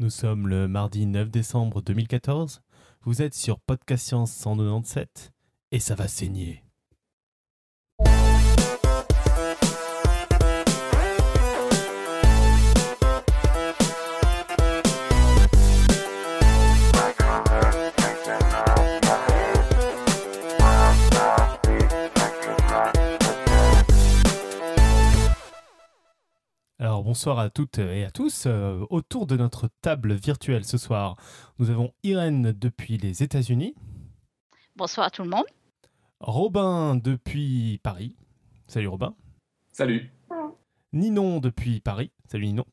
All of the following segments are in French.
Nous sommes le mardi 9 décembre 2014. Vous êtes sur Podcast Science 197 et ça va saigner. Bonsoir à toutes et à tous. Euh, autour de notre table virtuelle ce soir, nous avons Irène depuis les États-Unis, Bonsoir à tout le monde. Robin depuis Paris. Salut Robin. Salut. Ninon depuis Paris. Salut Ninon.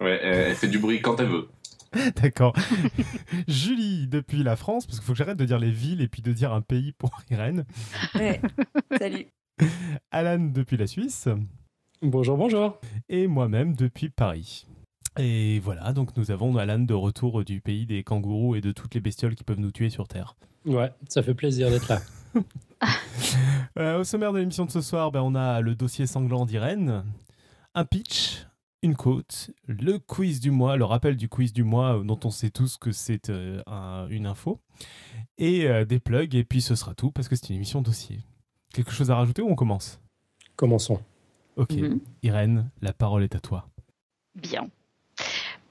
Ouais, elle elle fait du bruit quand elle veut. D'accord. Julie depuis la France, parce qu'il faut que j'arrête de dire les villes et puis de dire un pays pour Irène. Ouais. Salut. Alan depuis la Suisse. Bonjour, bonjour. et moi-même depuis Paris. Et voilà, donc nous avons Alan de retour du pays des kangourous et de toutes les bestioles qui peuvent nous tuer sur Terre. Ouais, ça fait plaisir d'être là. Euh, au sommaire de l'émission de ce soir, ben, on a le dossier sanglant d'Irène, un pitch, une côte, le quiz du mois, le rappel du quiz du mois euh, dont on sait tous que c'est euh, un- une info, et euh, des plugs, et puis ce sera tout parce que c'est une émission dossier. Quelque chose à rajouter ou on commence? Commençons. Ok, Mhm. Irène, la parole est à toi. Bien.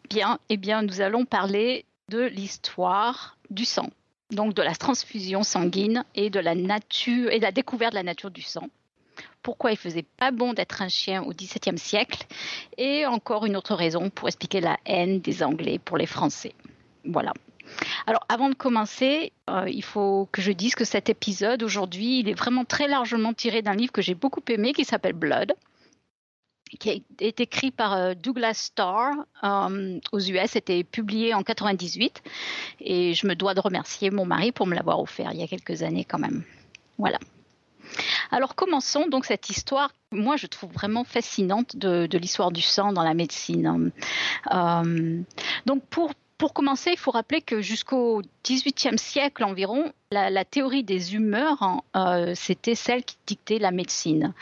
Bien, eh bien, nous allons parler de l'histoire du sang, donc de la transfusion sanguine et de la nature et de la découverte de la nature du sang. Pourquoi il faisait pas bon d'être un chien au XVIIe siècle? Et encore une autre raison pour expliquer la haine des Anglais pour les Français. Voilà. Alors, avant de commencer, euh, il faut que je dise que cet épisode aujourd'hui, il est vraiment très largement tiré d'un livre que j'ai beaucoup aimé qui s'appelle Blood qui été écrit par euh, Douglas Starr euh, aux US, c'était publié en 98 et je me dois de remercier mon mari pour me l'avoir offert il y a quelques années quand même. Voilà. Alors commençons donc cette histoire, moi je trouve vraiment fascinante de, l'histoire du sang dans la médecine. Euh, donc pour pour commencer, il faut rappeler que jusqu'au XVIIIe siècle environ, la, théorie des humeurs, hein, euh, c'était celle qui dictait la médecine.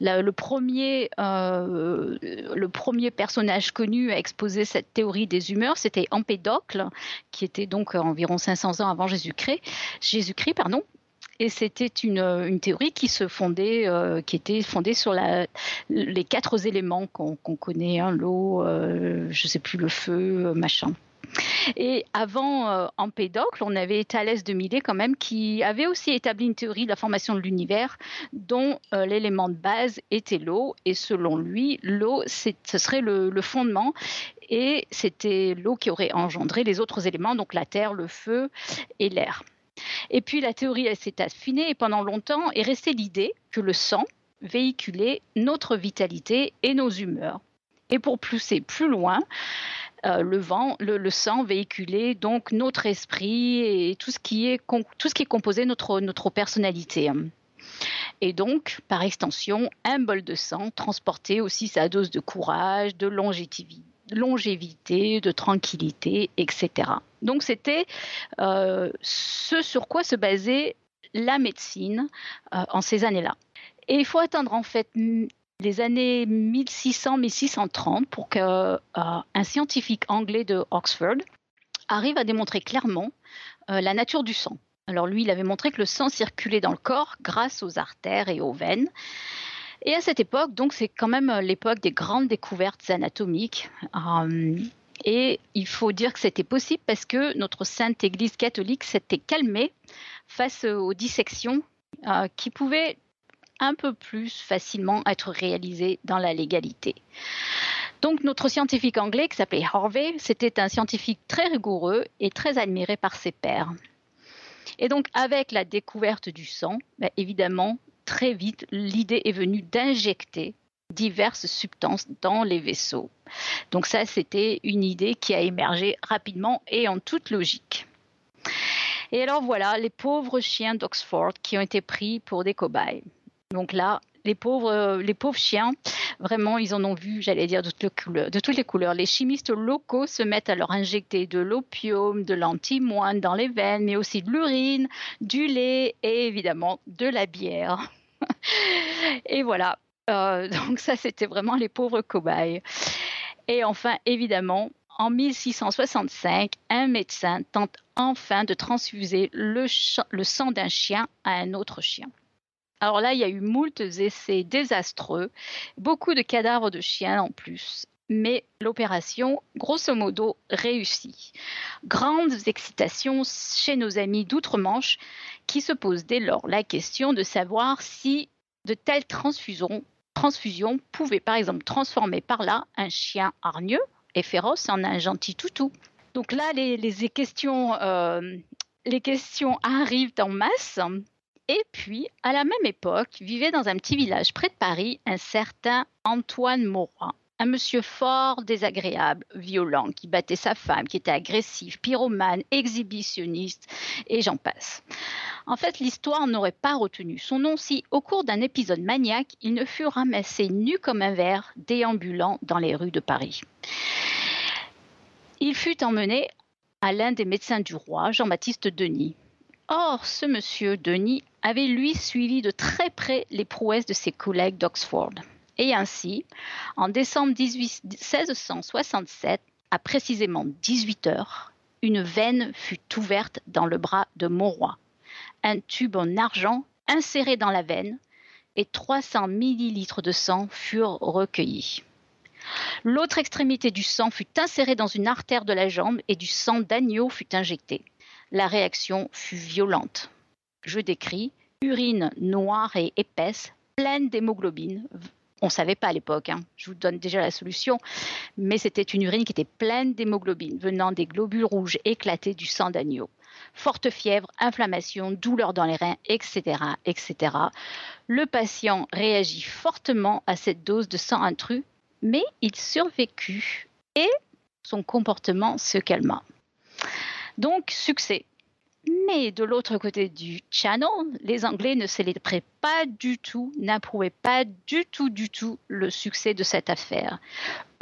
La- le, premier, euh, le premier personnage connu à exposer cette théorie des humeurs, c'était Empédocle, qui était donc euh, environ 500 ans avant Jésus-Christ. Pardon. Et c'était une, théorie qui se fondait, qui était fondée sur les quatre éléments qu'on connaît, hein, l'eau, euh, je sais plus, le feu, machin. Et avant euh, Empédocle, on avait Thalès de Milet quand même qui avait aussi établi une théorie de la formation de l'univers dont euh, l'élément de base était l'eau. Et selon lui, l'eau, ce serait le, fondement et c'était l'eau qui aurait engendré les autres éléments, donc la terre, le feu et l'air. Et puis la théorie s'est affinée et pendant longtemps est restée l'idée que le sang véhiculait notre vitalité et nos humeurs. Et pour pousser plus loin, euh, le vent, le, sang véhiculait donc notre esprit et tout ce qui est, tout ce qui notre, notre personnalité. Et donc, par extension, un bol de sang transportait aussi sa dose de courage, de longévité, de tranquillité, etc. Donc, c'était euh, ce sur quoi se basait la médecine euh, en ces années-là. Et il faut attendre en fait les années 1600-1630 pour qu'un scientifique anglais de Oxford arrive à démontrer clairement euh, la nature du sang. Alors lui, il avait montré que le sang circulait dans le corps grâce aux artères et aux veines. Et à cette époque, donc c'est quand même euh, l'époque des grandes découvertes anatomiques. Euh, et il faut dire que c'était possible parce que notre sainte Église catholique s'était calmée face aux dissections euh, qui pouvaient un peu plus facilement être réalisées dans la légalité. Donc notre scientifique anglais qui s'appelait Harvey, c'était un scientifique très rigoureux et très admiré par ses pairs. Et donc avec la découverte du sang, ben, évidemment, très vite, l'idée est venue d'injecter diverses substances dans les vaisseaux. Donc ça, c'était une idée qui a émergé rapidement et en toute logique. Et alors voilà, les pauvres chiens d'Oxford qui ont été pris pour des cobayes. Donc là, les pauvres, euh, les pauvres chiens, vraiment, ils en ont vu, j'allais dire, de toutes, les couleurs, les chimistes locaux se mettent à leur injecter de l'opium, de l'antimoine dans les veines, mais aussi de l'urine, du lait et évidemment de la bière. et voilà. Euh, donc ça, c'était vraiment les pauvres cobayes. Et enfin, évidemment, En 1665, un médecin tente enfin de transfuser le sang d'un chien à un autre chien. Alors là, il y a eu moult essais désastreux, beaucoup de cadavres de chiens en plus, mais l'opération, grosso modo, réussit. Grandes excitations chez nos amis d'outre-Manche qui se posent dès lors la question de savoir si de telles transfusions, pouvaient par exemple transformer par là un chien hargneux et féroce en un gentil toutou. Donc là, les, euh, les questions arrivent en masse. Et puis, à la même époque, vivait dans un petit village près de Paris un certain Antoine Mauroy, un monsieur fort désagréable, violent, qui battait sa femme, qui était agressif, pyromane, exhibitionniste, et j'en passe. En fait, l'histoire n'aurait pas retenu son nom si, au cours d'un épisode maniaque, il ne fut ramassé nu comme un verre, déambulant dans les rues de Paris. Il fut emmené à l'un des médecins du roi, Jean-Baptiste Denis. Or, ce monsieur Denis avait lui suivi de très près les prouesses de ses collègues d'Oxford. Et ainsi, en décembre 18, 1667, à précisément 18 heures, une veine fut ouverte dans le bras de Mauroy. Un tube en argent inséré dans la veine et 300 millilitres de sang furent recueillis. L'autre extrémité du sang fut insérée dans une artère de la jambe et du sang d'agneau fut injecté. La réaction fut violente. Je décris urine noire et épaisse, pleine d'hémoglobine. On ne savait pas à l'époque, hein. je vous donne déjà la solution, mais c'était une urine qui était pleine d'hémoglobine, venant des globules rouges éclatés du sang d'agneau. Forte fièvre, inflammation, douleur dans les reins, etc., etc. Le patient réagit fortement à cette dose de sang intrus, mais il survécut et son comportement se calma. Donc, succès. Mais de l'autre côté du channel, les Anglais ne célébraient pas du tout, n'approuvaient pas du tout, du tout le succès de cette affaire.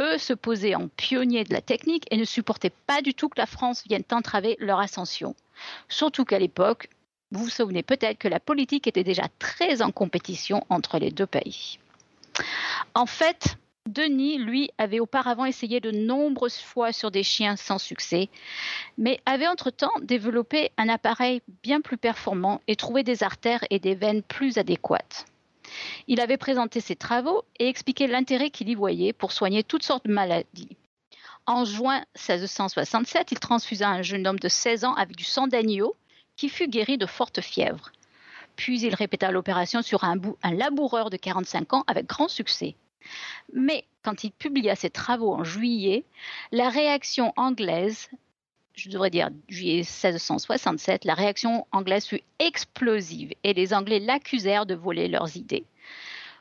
Eux se posaient en pionniers de la technique et ne supportaient pas du tout que la France vienne entraver leur ascension. Surtout qu'à l'époque, vous vous souvenez peut-être que la politique était déjà très en compétition entre les deux pays. En fait, Denis, lui, avait auparavant essayé de nombreuses fois sur des chiens sans succès, mais avait entre-temps développé un appareil bien plus performant et trouvé des artères et des veines plus adéquates. Il avait présenté ses travaux et expliqué l'intérêt qu'il y voyait pour soigner toutes sortes de maladies. En juin 1667, il transfusa un jeune homme de 16 ans avec du sang d'agneau qui fut guéri de forte fièvre. Puis il répéta l'opération sur un, un laboureur de 45 ans avec grand succès. Mais quand il publia ses travaux en juillet, la réaction anglaise, je devrais dire juillet 1667, la réaction anglaise fut explosive et les Anglais l'accusèrent de voler leurs idées.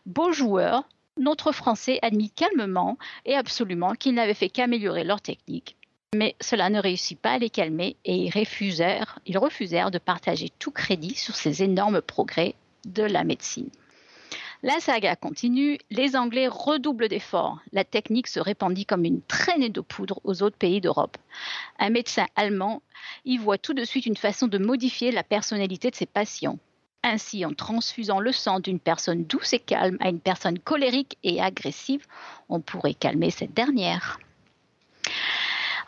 Beau joueur, notre Français admit calmement et absolument qu'ils n'avaient fait qu'améliorer leur technique. Mais cela ne réussit pas à les calmer et ils refusèrent de partager tout crédit sur ces énormes progrès de la médecine. La saga continue, les Anglais redoublent d'efforts. La technique se répandit comme une traînée de poudre aux autres pays d'Europe. Un médecin allemand y voit tout de suite une façon de modifier la personnalité de ses patients. Ainsi, en transfusant le sang d'une personne douce et calme à une personne colérique et agressive, on pourrait calmer cette dernière.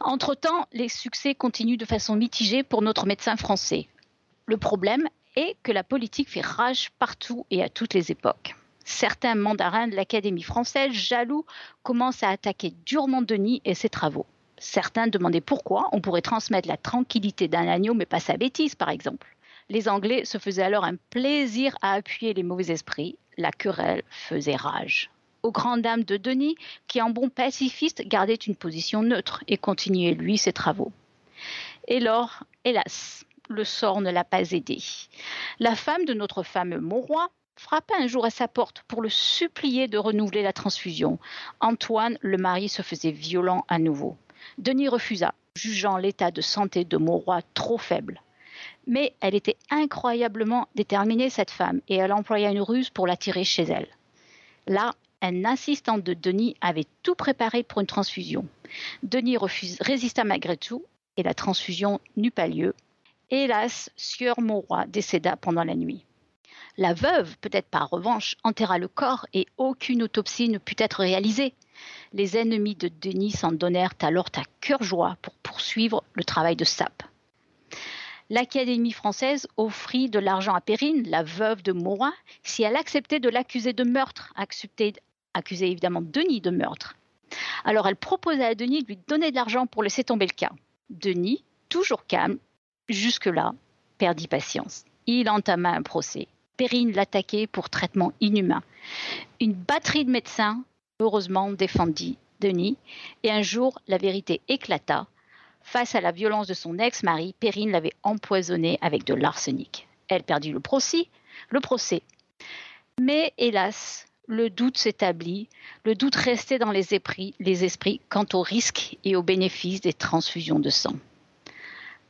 Entre-temps, les succès continuent de façon mitigée pour notre médecin français. Le problème est que la politique fait rage partout et à toutes les époques certains mandarins de l'Académie française, jaloux, commencent à attaquer durement Denis et ses travaux. Certains demandaient pourquoi on pourrait transmettre la tranquillité d'un agneau, mais pas sa bêtise, par exemple. Les Anglais se faisaient alors un plaisir à appuyer les mauvais esprits. La querelle faisait rage. Aux grandes dames de Denis, qui en bon pacifiste gardait une position neutre et continuait lui ses travaux. Et lors, hélas, le sort ne l'a pas aidé. La femme de notre fameux Mauroy frappa un jour à sa porte pour le supplier de renouveler la transfusion. Antoine, le mari, se faisait violent à nouveau. Denis refusa, jugeant l'état de santé de Mauroy trop faible. Mais elle était incroyablement déterminée, cette femme, et elle employa une ruse pour l'attirer chez elle. Là, un assistant de Denis avait tout préparé pour une transfusion. Denis résista malgré tout, et la transfusion n'eut pas lieu. Hélas, Sieur Mauroy décéda pendant la nuit. La veuve, peut-être par revanche, enterra le corps et aucune autopsie ne put être réalisée. Les ennemis de Denis s'en donnèrent alors à cœur joie pour poursuivre le travail de sape. L'Académie française offrit de l'argent à Perrine, la veuve de Morin, si elle acceptait de l'accuser de meurtre, accepter, accuser évidemment Denis de meurtre. Alors elle proposa à Denis de lui donner de l'argent pour laisser tomber le cas. Denis, toujours calme, jusque-là, perdit patience. Il entama un procès. Perrine l'attaquait pour traitement inhumain. Une batterie de médecins, heureusement, défendit Denis, et un jour, la vérité éclata. Face à la violence de son ex-mari, Perrine l'avait empoisonné avec de l'arsenic. Elle perdit le procès, le. Mais hélas, le doute s'établit, le doute restait dans les esprits, les esprits quant aux risques et aux bénéfices des transfusions de sang.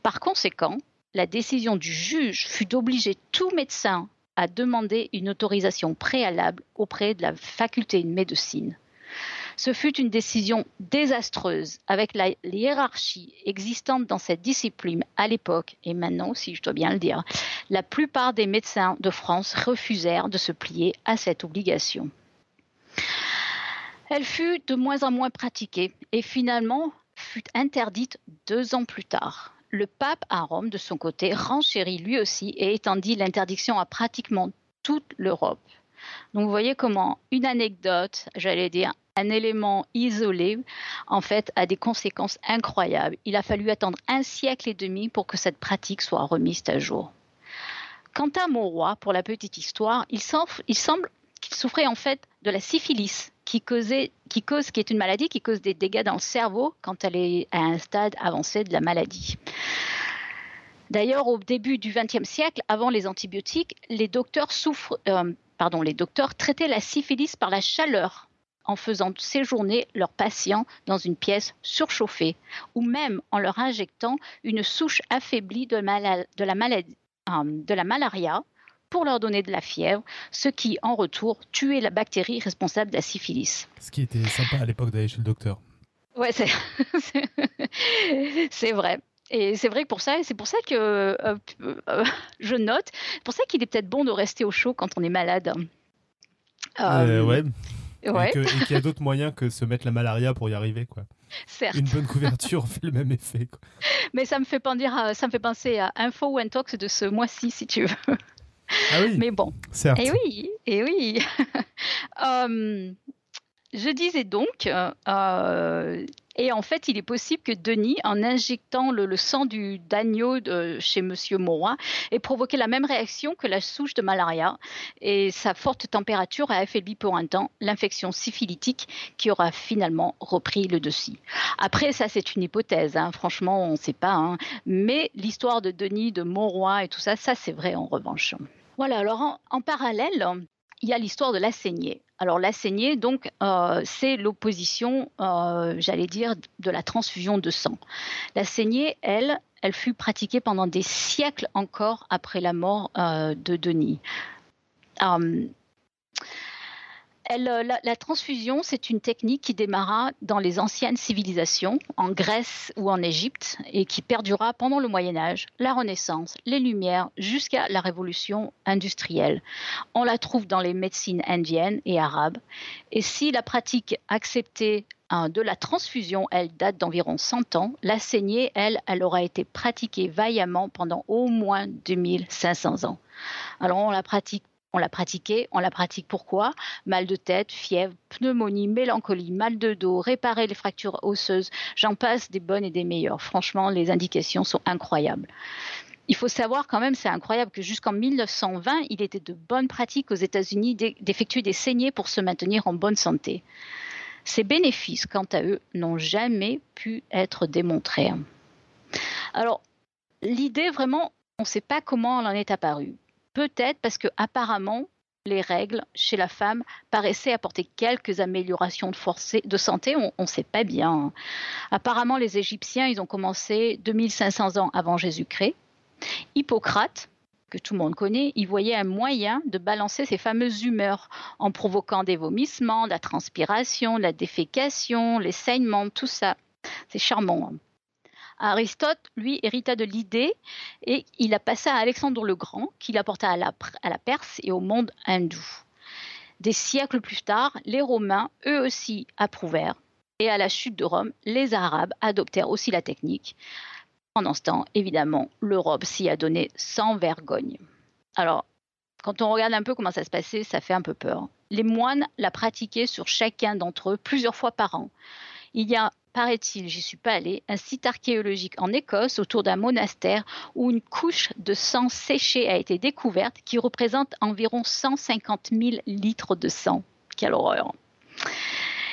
Par conséquent, la décision du juge fut d'obliger tout médecin à demander une autorisation préalable auprès de la faculté de médecine. Ce fut une décision désastreuse avec la hiérarchie existante dans cette discipline à l'époque et maintenant, si je dois bien le dire. La plupart des médecins de France refusèrent de se plier à cette obligation. Elle fut de moins en moins pratiquée et finalement fut interdite deux ans plus tard. Le pape à Rome, de son côté, renchérit lui aussi et étendit l'interdiction à pratiquement toute l'Europe. Donc vous voyez comment une anecdote, j'allais dire un élément isolé, en fait, a des conséquences incroyables. Il a fallu attendre un siècle et demi pour que cette pratique soit remise à jour. Quant à mon roi, pour la petite histoire, il semble qu'il souffrait en fait de la syphilis, qui, cause, qui est une maladie qui cause des dégâts dans le cerveau quand elle est à un stade avancé de la maladie. D'ailleurs, au début du XXe siècle, avant les antibiotiques, les docteurs souffrent, euh, les docteurs traitaient la syphilis par la chaleur en faisant séjourner leurs patients dans une pièce surchauffée ou même en leur injectant une souche affaiblie de, euh, de la malaria pour leur donner de la fièvre, ce qui, en retour, tuait la bactérie responsable de la syphilis. Ce qui était sympa à l'époque d'aller chez le docteur. Ouais, c'est vrai. Et c'est vrai que pour ça, c'est pour ça que euh, euh, je note, pour ça qu'il est peut-être bon de rester au chaud quand on est malade. Euh, ouais. Et qu'il y a d'autres moyens que se mettre la malaria pour y arriver, quoi. Certes. Une bonne couverture fait le même effet. Quoi. Mais ça me fait penser à, ça me fait penser à Info One Talks de ce mois-ci, si tu veux. Ah oui. Mais bon. Certes. Et oui, et oui. um, je disais donc, euh, et en fait, il est possible que Denis, en injectant le, le sang du d'agneau chez Monsieur Morin, ait provoqué la même réaction que la souche de malaria. Et sa forte température a affaibli pour un temps l'infection syphilitique qui aura finalement repris le dessus. Après, ça, c'est une hypothèse. Hein. Franchement, on ne sait pas. Hein. Mais l'histoire de Denis, de Monroy et tout ça, ça, c'est vrai en revanche. Voilà, alors en, parallèle, il y a l'histoire de la saignée. Alors la saignée, donc, euh, c'est l'opposition, euh, j'allais dire, de la transfusion de sang. La saignée, elle, elle fut pratiquée pendant des siècles encore après la mort euh, de Denis. Um, la, la, transfusion, c'est une technique qui démarra dans les anciennes civilisations, en Grèce ou en Égypte, et qui perdura pendant le Moyen Âge, la Renaissance, les Lumières, jusqu'à la Révolution industrielle. On la trouve dans les médecines indiennes et arabes. Et si la pratique acceptée hein, de la transfusion, elle date d'environ 100 ans, la saignée, elle, elle aura été pratiquée vaillamment pendant au moins 2500 ans. Alors on la pratique on l'a pratiqué, on la pratique pourquoi? Mal de tête, fièvre, pneumonie, mélancolie, mal de dos, réparer les fractures osseuses, j'en passe des bonnes et des meilleures. Franchement, les indications sont incroyables. Il faut savoir quand même, c'est incroyable que jusqu'en 1920, il était de bonne pratique aux États-Unis d'effectuer des saignées pour se maintenir en bonne santé. Ces bénéfices, quant à eux, n'ont jamais pu être démontrés. Alors, l'idée vraiment, on ne sait pas comment elle en est apparue. Peut-être parce que apparemment les règles chez la femme paraissaient apporter quelques améliorations de, santé, on ne sait pas bien. Apparemment, les Égyptiens, ils ont commencé 2500 ans avant Jésus-Christ. Hippocrate, que tout le monde connaît, il voyait un moyen de balancer ces fameuses humeurs en provoquant des vomissements, de la transpiration, la défécation, les saignements, tout ça. C'est charmant. Hein. Aristote, lui, hérita de l'idée et il a passé à Alexandre le Grand, qui l'apporta à la, la Perse et au monde hindou. Des siècles plus tard, les Romains, eux aussi, approuvèrent. Et à la chute de Rome, les Arabes adoptèrent aussi la technique. Pendant ce temps, évidemment, l'Europe s'y a donné sans vergogne. Alors, quand on regarde un peu comment ça se passait, ça fait un peu peur. Les moines la pratiquaient sur chacun d'entre eux plusieurs fois par an. Il y a, paraît-il, j'y suis pas allée, un site archéologique en Écosse autour d'un monastère où une couche de sang séché a été découverte qui représente environ 150 000 litres de sang. Quelle horreur!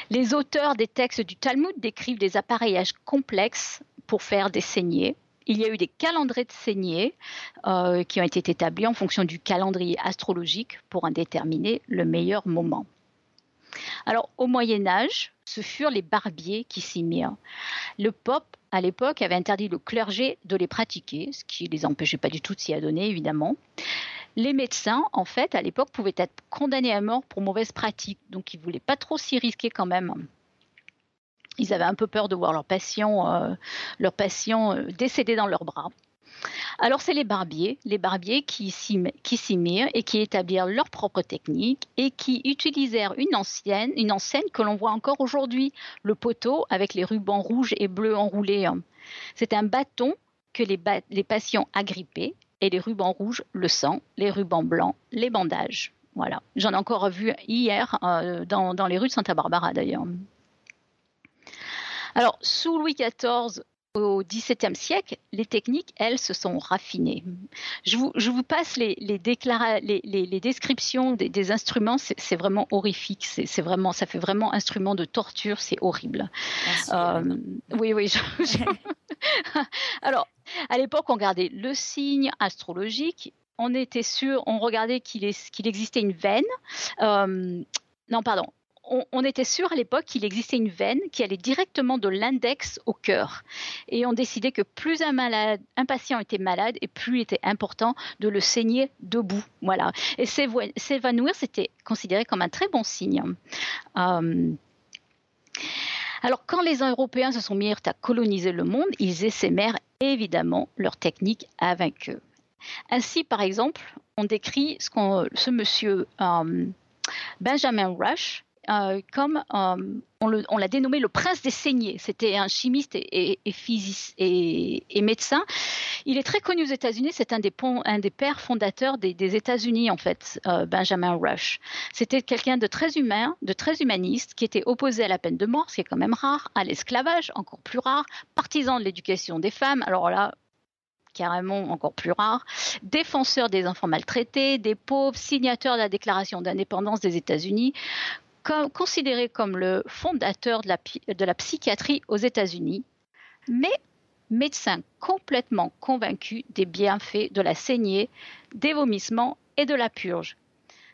Les auteurs des textes du Talmud décrivent des appareillages complexes pour faire des saignées. Il y a eu des calendriers de saignées euh, qui ont été établis en fonction du calendrier astrologique pour en déterminer le meilleur moment. Alors, au Moyen Âge, ce furent les barbiers qui s'y mirent. Le pope, à l'époque, avait interdit le clergé de les pratiquer, ce qui ne les empêchait pas du tout de s'y adonner, évidemment. Les médecins, en fait, à l'époque, pouvaient être condamnés à mort pour mauvaise pratique, donc ils ne voulaient pas trop s'y risquer quand même. Ils avaient un peu peur de voir leurs patients, euh, leurs patients euh, décédés dans leurs bras. Alors c'est les barbiers, les barbiers qui s'y mirent et qui établirent leur propre technique et qui utilisèrent une ancienne, une enseigne que l'on voit encore aujourd'hui, le poteau avec les rubans rouges et bleus enroulés. C'est un bâton que les, patients agrippaient et les rubans rouges le sang, les rubans blancs les bandages. Voilà, j'en ai encore vu hier euh, dans, dans les rues de Santa Barbara d'ailleurs. Alors, sous Louis XIV, au XVIIe siècle, les techniques, elles, se sont raffinées. Je vous, je vous passe les, les, les, les descriptions des, des instruments, c'est vraiment horrifique. C'est vraiment, ça fait vraiment instrument de torture, c'est horrible. Euh, oui, oui. Je, je... Alors, à l'époque, on regardait le signe astrologique. On était sûr, on regardait qu'il qu existait une veine. Euh, non, pardon on, était sûr à l'époque qu'il existait une veine qui allait directement de l'index au cœur. Et on décidait que plus un, malade, un patient était malade et plus il était important de le saigner debout. Voilà. Et s'évanouir, c'était considéré comme un très bon signe. Euh, alors, quand les Européens se sont mis à coloniser le monde, ils essaimèrent évidemment leur technique avec eux. Ainsi, par exemple, on décrit ce, monsieur euh, Benjamin Rush, euh, comme euh, on l'a dénommé le prince des saignées. C'était un chimiste et, médecin. Il est très connu aux États-Unis. C'est un des, pères fondateurs des, des États-Unis, en fait, euh, Benjamin Rush. C'était quelqu'un de très humain, de très humaniste, qui était opposé à la peine de mort, ce qui est quand même rare, à l'esclavage, encore plus rare, partisan de l'éducation des femmes. Alors là, carrément encore plus rare, défenseur des enfants maltraités, des pauvres, signateur de la déclaration d'indépendance des États-Unis, considéré comme le fondateur de la, psychiatrie aux États-Unis, mais médecin complètement convaincu des bienfaits de la saignée, des vomissements et de la purge.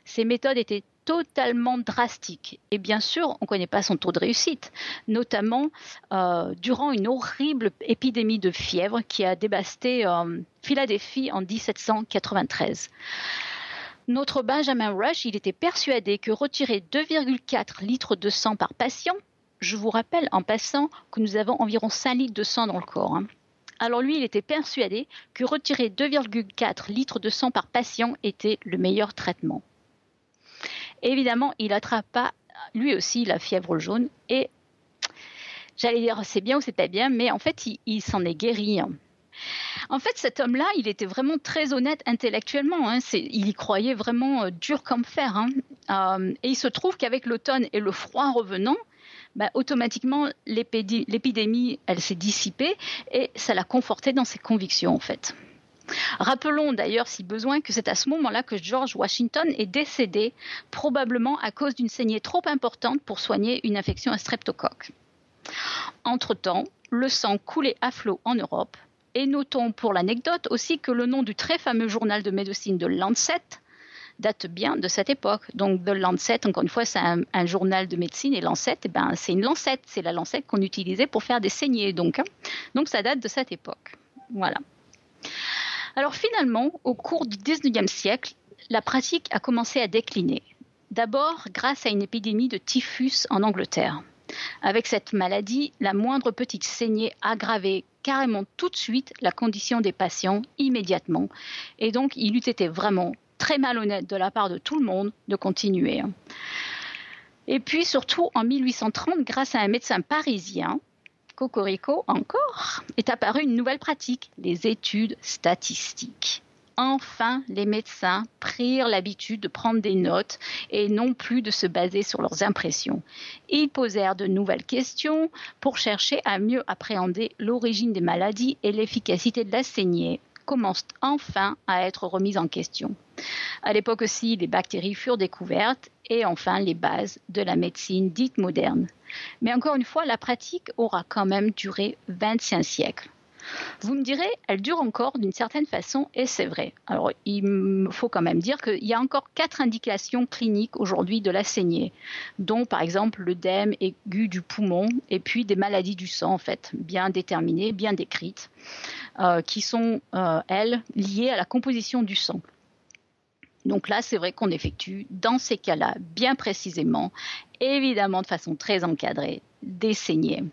Ces méthodes étaient totalement drastiques. Et bien sûr, on ne connaît pas son taux de réussite, notamment euh, durant une horrible épidémie de fièvre qui a dévasté euh, Philadelphie en 1793. Notre Benjamin Rush, il était persuadé que retirer 2,4 litres de sang par patient, je vous rappelle en passant que nous avons environ 5 litres de sang dans le corps. Hein. Alors lui, il était persuadé que retirer 2,4 litres de sang par patient était le meilleur traitement. Évidemment, il attrapa lui aussi la fièvre jaune et j'allais dire c'est bien ou c'est pas bien, mais en fait, il, s'en est guéri. Hein. En fait, cet homme-là, il était vraiment très honnête intellectuellement. Hein. Il y croyait vraiment euh, dur comme fer. Hein. Euh, et il se trouve qu'avec l'automne et le froid revenant, bah, automatiquement, l'épidémie, elle s'est dissipée et ça l'a conforté dans ses convictions, en fait. Rappelons d'ailleurs, si besoin, que c'est à ce moment-là que George Washington est décédé, probablement à cause d'une saignée trop importante pour soigner une infection à streptocoque. Entre-temps, le sang coulait à flot en Europe et notons pour l'anecdote aussi que le nom du très fameux journal de médecine de Lancet date bien de cette époque. Donc, The Lancet, encore une fois, c'est un, journal de médecine et Lancet, eh ben, c'est une lancette. C'est la lancette qu'on utilisait pour faire des saignées. Donc, hein. donc, ça date de cette époque. Voilà. Alors, finalement, au cours du 19e siècle, la pratique a commencé à décliner. D'abord grâce à une épidémie de typhus en Angleterre. Avec cette maladie, la moindre petite saignée aggravait carrément tout de suite la condition des patients immédiatement. Et donc, il eût été vraiment très malhonnête de la part de tout le monde de continuer. Et puis surtout en 1830, grâce à un médecin parisien, Cocorico encore, est apparue une nouvelle pratique, les études statistiques enfin les médecins prirent l'habitude de prendre des notes et non plus de se baser sur leurs impressions. Ils posèrent de nouvelles questions pour chercher à mieux appréhender l'origine des maladies et l'efficacité de la saignée commencent enfin à être remises en question. À l'époque aussi, les bactéries furent découvertes et enfin les bases de la médecine dite moderne. Mais encore une fois, la pratique aura quand même duré 25 siècles. Vous me direz, elle dure encore d'une certaine façon, et c'est vrai. Alors, il faut quand même dire qu'il y a encore quatre indications cliniques aujourd'hui de la saignée, dont par exemple l'œdème aigu du poumon, et puis des maladies du sang, en fait, bien déterminées, bien décrites, euh, qui sont, euh, elles, liées à la composition du sang. Donc là, c'est vrai qu'on effectue, dans ces cas-là, bien précisément, évidemment de façon très encadrée, des saignées.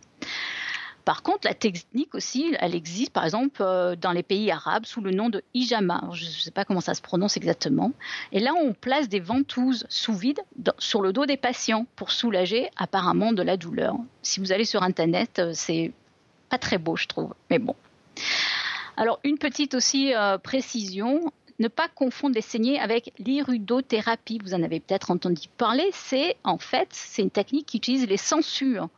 Par contre, la technique aussi, elle existe par exemple euh, dans les pays arabes sous le nom de hijama. Je ne sais pas comment ça se prononce exactement. Et là, on place des ventouses sous vide sur le dos des patients pour soulager apparemment de la douleur. Si vous allez sur Internet, euh, c'est pas très beau, je trouve. Mais bon. Alors, une petite aussi euh, précision, ne pas confondre les saignées avec l'iridothérapie. Vous en avez peut-être entendu parler. C'est en fait, c'est une technique qui utilise les censures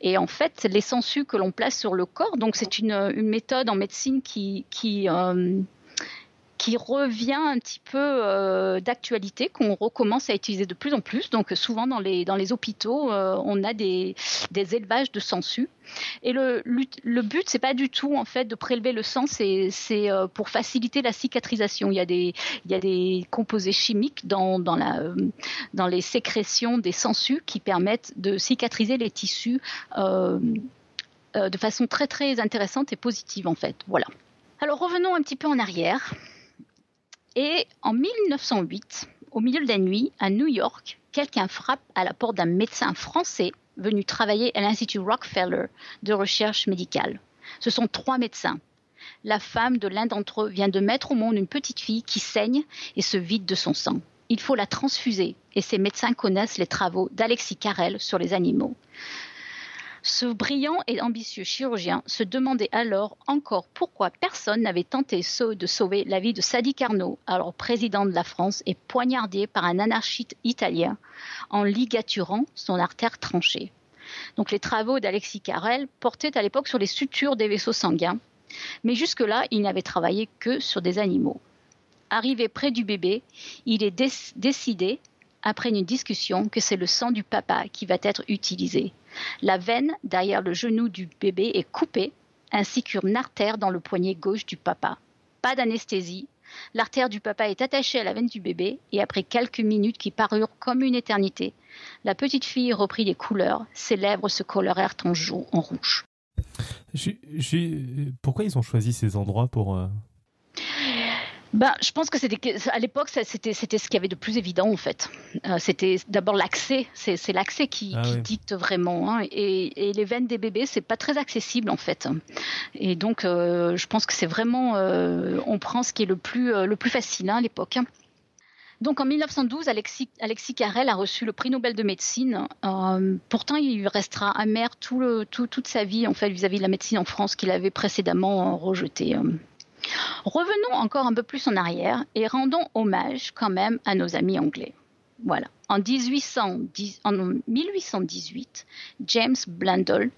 et en fait, les sangsues que l'on place sur le corps, donc c'est une, méthode en médecine qui, qui, euh, qui revient un petit peu euh, d'actualité, qu'on recommence à utiliser de plus en plus. Donc souvent dans les, dans les hôpitaux, euh, on a des, des, élevages de sangsues. Et le, le but, c'est pas du tout en fait de prélever le sang, c'est euh, pour faciliter la cicatrisation. Il y a des, il y a des composés chimiques dans, dans, la, dans les sécrétions des sangsues qui permettent de cicatriser les tissus de façon très très intéressante et positive en fait. Voilà. Alors revenons un petit peu en arrière. Et en 1908, au milieu de la nuit, à New York, quelqu'un frappe à la porte d'un médecin français venu travailler à l'Institut Rockefeller de recherche médicale. Ce sont trois médecins. La femme de l'un d'entre eux vient de mettre au monde une petite fille qui saigne et se vide de son sang. Il faut la transfuser et ces médecins connaissent les travaux d'Alexis Carrel sur les animaux. Ce brillant et ambitieux chirurgien se demandait alors encore pourquoi personne n'avait tenté de sauver la vie de Sadi Carnot, alors président de la France et poignardé par un anarchiste italien en ligaturant son artère tranchée. Donc les travaux d'Alexis Carrel portaient à l'époque sur les sutures des vaisseaux sanguins, mais jusque-là, il n'avait travaillé que sur des animaux. Arrivé près du bébé, il est décidé, après une discussion, que c'est le sang du papa qui va être utilisé. La veine derrière le genou du bébé est coupée, ainsi qu'une artère dans le poignet gauche du papa. Pas d'anesthésie. L'artère du papa est attachée à la veine du bébé et après quelques minutes qui parurent comme une éternité, la petite fille reprit des couleurs, ses lèvres se colorèrent en, en rouge. pourquoi ils ont choisi ces endroits pour, euh, ben, je pense que c'était à l'époque c'était c'était ce qu'il y avait de plus évident en fait. Euh, c'était d'abord l'accès, c'est l'accès qui, ah dicte vraiment. Hein. et, les veines des bébés c'est pas très accessible en fait. Et donc euh, je pense que c'est vraiment euh, on prend ce qui est le plus le plus facile hein, à l'époque. Donc en 1912, Alexis, Alexis, Carrel a reçu le prix Nobel de médecine. pourtant, il restera amer tout le, tout, toute sa vie en fait vis-à-vis -vis de la médecine en France qu'il avait précédemment rejetée. Revenons encore un peu plus en arrière et rendons hommage quand même à nos amis anglais. Voilà. En, 1818, James Blundell,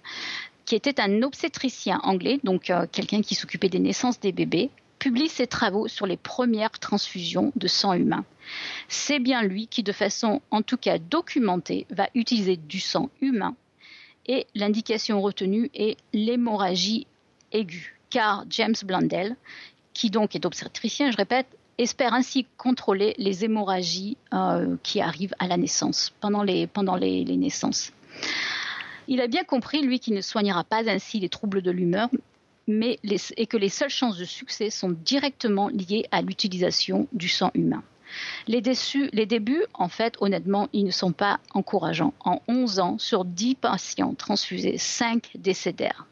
qui était un obstétricien anglais, donc euh, quelqu'un qui s'occupait des naissances des bébés, publie ses travaux sur les premières transfusions de sang humain. C'est bien lui qui, de façon en tout cas documentée, va utiliser du sang humain et l'indication retenue est l'hémorragie aiguë car James Blundell, qui donc est obstétricien, je répète, espère ainsi contrôler les hémorragies euh, qui arrivent à la naissance, pendant les, naissances. Il a bien compris, lui, qu'il ne soignera pas ainsi les troubles de l'humeur, mais et que les seules chances de succès sont directement liées à l'utilisation du sang humain. Les, les, débuts, en fait, honnêtement, ils ne sont pas encourageants. En 11 ans, sur 10 patients transfusés, 5 décédèrent.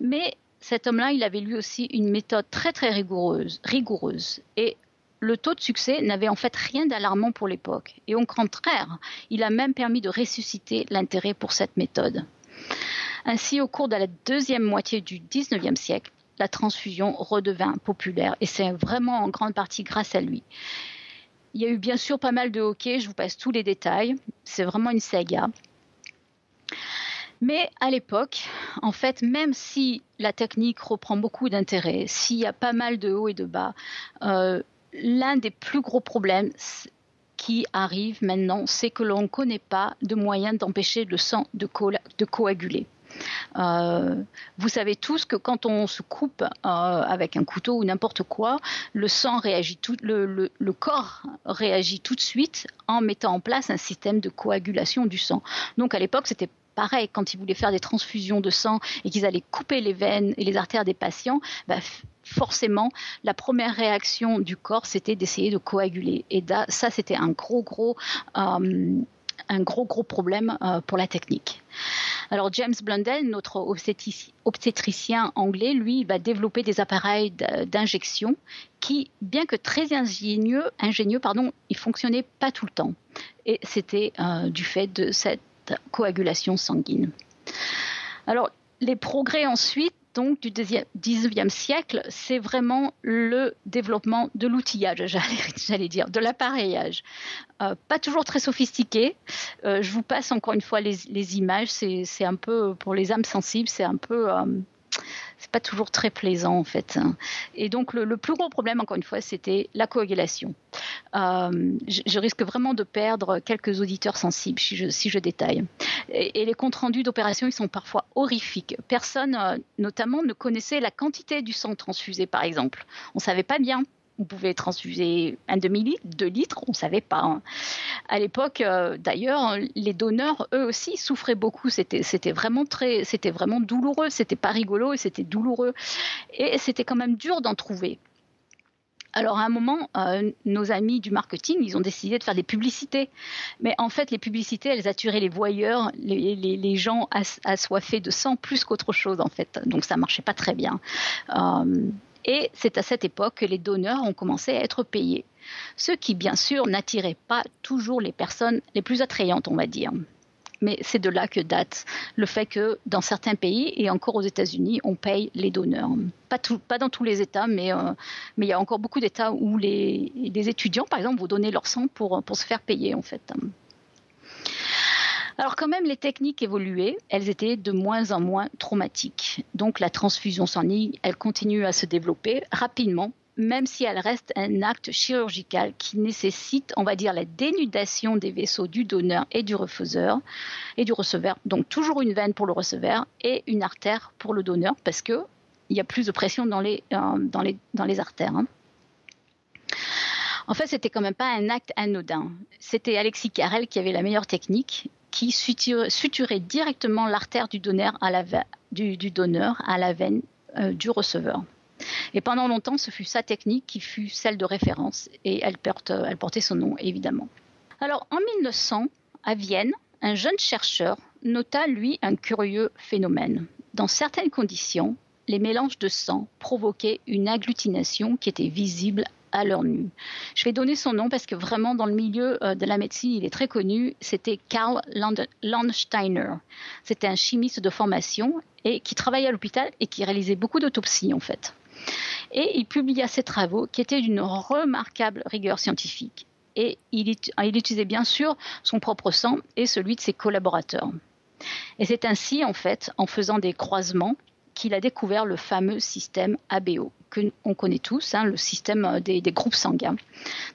Mais cet homme-là, il avait lui aussi une méthode très très rigoureuse, rigoureuse. Et le taux de succès n'avait en fait rien d'alarmant pour l'époque. Et au contraire, il a même permis de ressusciter l'intérêt pour cette méthode. Ainsi, au cours de la deuxième moitié du XIXe siècle, la transfusion redevint populaire et c'est vraiment en grande partie grâce à lui. Il y a eu bien sûr pas mal de hockey, je vous passe tous les détails, c'est vraiment une saga. Mais à l'époque, en fait, même si la technique reprend beaucoup d'intérêt, s'il y a pas mal de hauts et de bas, euh, l'un des plus gros problèmes qui arrive maintenant, c'est que l'on ne connaît pas de moyen d'empêcher le sang de, coaguler. Euh, vous savez tous que quand on se coupe euh, avec un couteau ou n'importe quoi, le sang réagit le, corps réagit tout de suite en mettant en place un système de coagulation du sang. Donc à l'époque, c'était pareil, quand ils voulaient faire des transfusions de sang et qu'ils allaient couper les veines et les artères des patients, bah, forcément, la première réaction du corps, c'était d'essayer de coaguler. Et ça, c'était un gros, gros, euh, un gros, gros problème euh, pour la technique. Alors James Blundell, notre obstétricien anglais, lui, va développer des appareils d'injection qui, bien que très ingénieux, ingénieux pardon, ils fonctionnaient pas tout le temps. Et c'était euh, du fait de cette coagulation sanguine. Alors, les progrès ensuite donc du XIXe siècle, c'est vraiment le développement de l'outillage, j'allais dire, de l'appareillage. Euh, pas toujours très sophistiqué. Euh, je vous passe encore une fois les, images. C'est un peu pour les âmes sensibles, c'est un peu euh, c'est pas toujours très plaisant en fait. Et donc le, plus gros problème, encore une fois, c'était la coagulation. Euh, je, risque vraiment de perdre quelques auditeurs sensibles si je, si je détaille. Et, les comptes rendus d'opérations, ils sont parfois horrifiques. Personne, euh, notamment, ne connaissait la quantité du sang transfusé, par exemple. On savait pas bien on pouvait transfuser un demi-litre, deux litres, on ne savait pas. Hein. À l'époque, euh, d'ailleurs, les donneurs, eux aussi, souffraient beaucoup. C'était, vraiment très, c'était vraiment douloureux. C'était pas rigolo et c'était douloureux. Et c'était quand même dur d'en trouver. Alors à un moment, euh, nos amis du marketing, ils ont décidé de faire des publicités. Mais en fait, les publicités, elles attiraient les voyeurs, les, gens assoiffés de sang plus qu'autre chose en fait. Donc ça marchait pas très bien. Euh, et c'est à cette époque que les donneurs ont commencé à être payés. Ce qui, bien sûr, n'attirait pas toujours les personnes les plus attrayantes, on va dire. Mais c'est de là que date le fait que dans certains pays et encore aux États-Unis, on paye les donneurs. Pas, dans tous les États, mais, euh, mais il y a encore beaucoup d'États où les, étudiants, par exemple, vont donner leur sang pour se faire payer, en fait. Alors quand même, les techniques évoluaient, elles étaient de moins en moins traumatiques. Donc la transfusion sanguine, elle continue à se développer rapidement, même si elle reste un acte chirurgical qui nécessite, on va dire, la dénudation des vaisseaux du donneur et du et du receveur. Donc toujours une veine pour le receveur et une artère pour le donneur parce que il y a plus de pression dans les, euh, artères. Hein. En fait, c'était quand même pas un acte anodin. C'était Alexis Carrel qui avait la meilleure technique qui suturait directement l'artère du donneur à la, du, donneur à la veine euh, du receveur. Et pendant longtemps, ce fut sa technique qui fut celle de référence et elle, porte, elle portait son nom évidemment. Alors en 1900, à Vienne, un jeune chercheur nota lui un curieux phénomène. Dans certaines conditions, les mélanges de sang provoquaient une agglutination qui était visible à leur nu. Je vais donner son nom parce que vraiment dans le milieu euh, de la médecine, il est très connu. C'était Karl Landsteiner. C'était un chimiste de formation et qui travaillait à l'hôpital et qui réalisait beaucoup d'autopsies en fait. Et il publia ses travaux qui étaient d'une remarquable rigueur scientifique. Et il, il utilisait bien sûr son propre sang et celui de ses collaborateurs. Et c'est ainsi, en fait, en faisant des croisements, qu'il a découvert le fameux système ABO, que on connaît tous, hein, le système euh, des, groupes sanguins.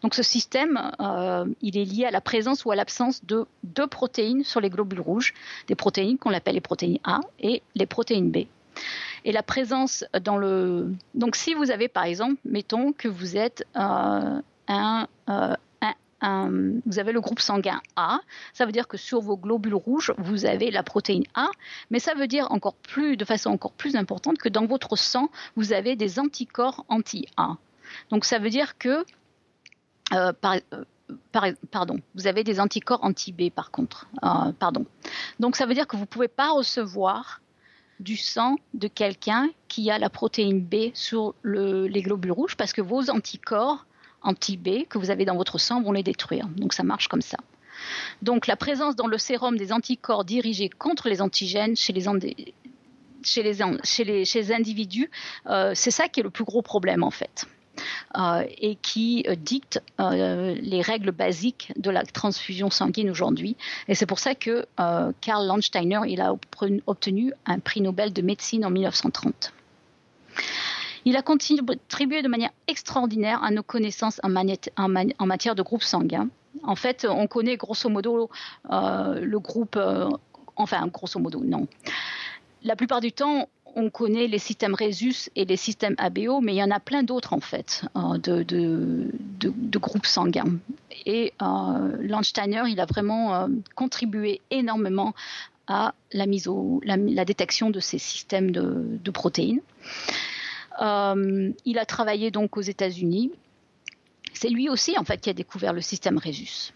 Donc ce système, euh, il est lié à la présence ou à l'absence de deux protéines sur les globules rouges, des protéines qu'on appelle les protéines A et les protéines B. Et la présence dans le... Donc si vous avez par exemple, mettons que vous êtes euh, un, vous avez le groupe sanguin A, ça veut dire que sur vos globules rouges, vous avez la protéine A, mais ça veut dire encore plus, de façon encore plus importante, que dans votre sang, vous avez des anticorps anti-A. Donc ça veut dire que, euh, euh, pardon, vous avez des anticorps anti-B par contre, euh, pardon. Donc ça veut dire que vous ne pouvez pas recevoir du sang de quelqu'un qui a la protéine B sur les globules rouges parce que vos anticorps anti-B que vous avez dans votre sang vont les détruire. Donc ça marche comme ça. Donc la présence dans le sérum des anticorps dirigés contre les antigènes chez les, individus, euh, c'est ça qui est le plus gros problème en fait. Euh, et qui euh, dicte les règles basiques de la transfusion sanguine aujourd'hui. Et c'est pour ça que Karl Landsteiner il a obtenu un prix Nobel de médecine en 1930. Il a contribué de manière extraordinaire à nos connaissances en, matière de groupe sanguin. En fait, on connaît grosso modo le groupe, enfin grosso modo non. La plupart du temps, on connaît les systèmes Rhesus et les systèmes ABO, mais il y en a plein d'autres en fait, euh, de, groupes sanguins. Et euh, Landsteiner, il a vraiment euh, contribué énormément à la, mise au, la, détection de ces systèmes de, protéines. Il a travaillé donc aux États-Unis. C'est lui aussi en fait qui a découvert le système Rhesus.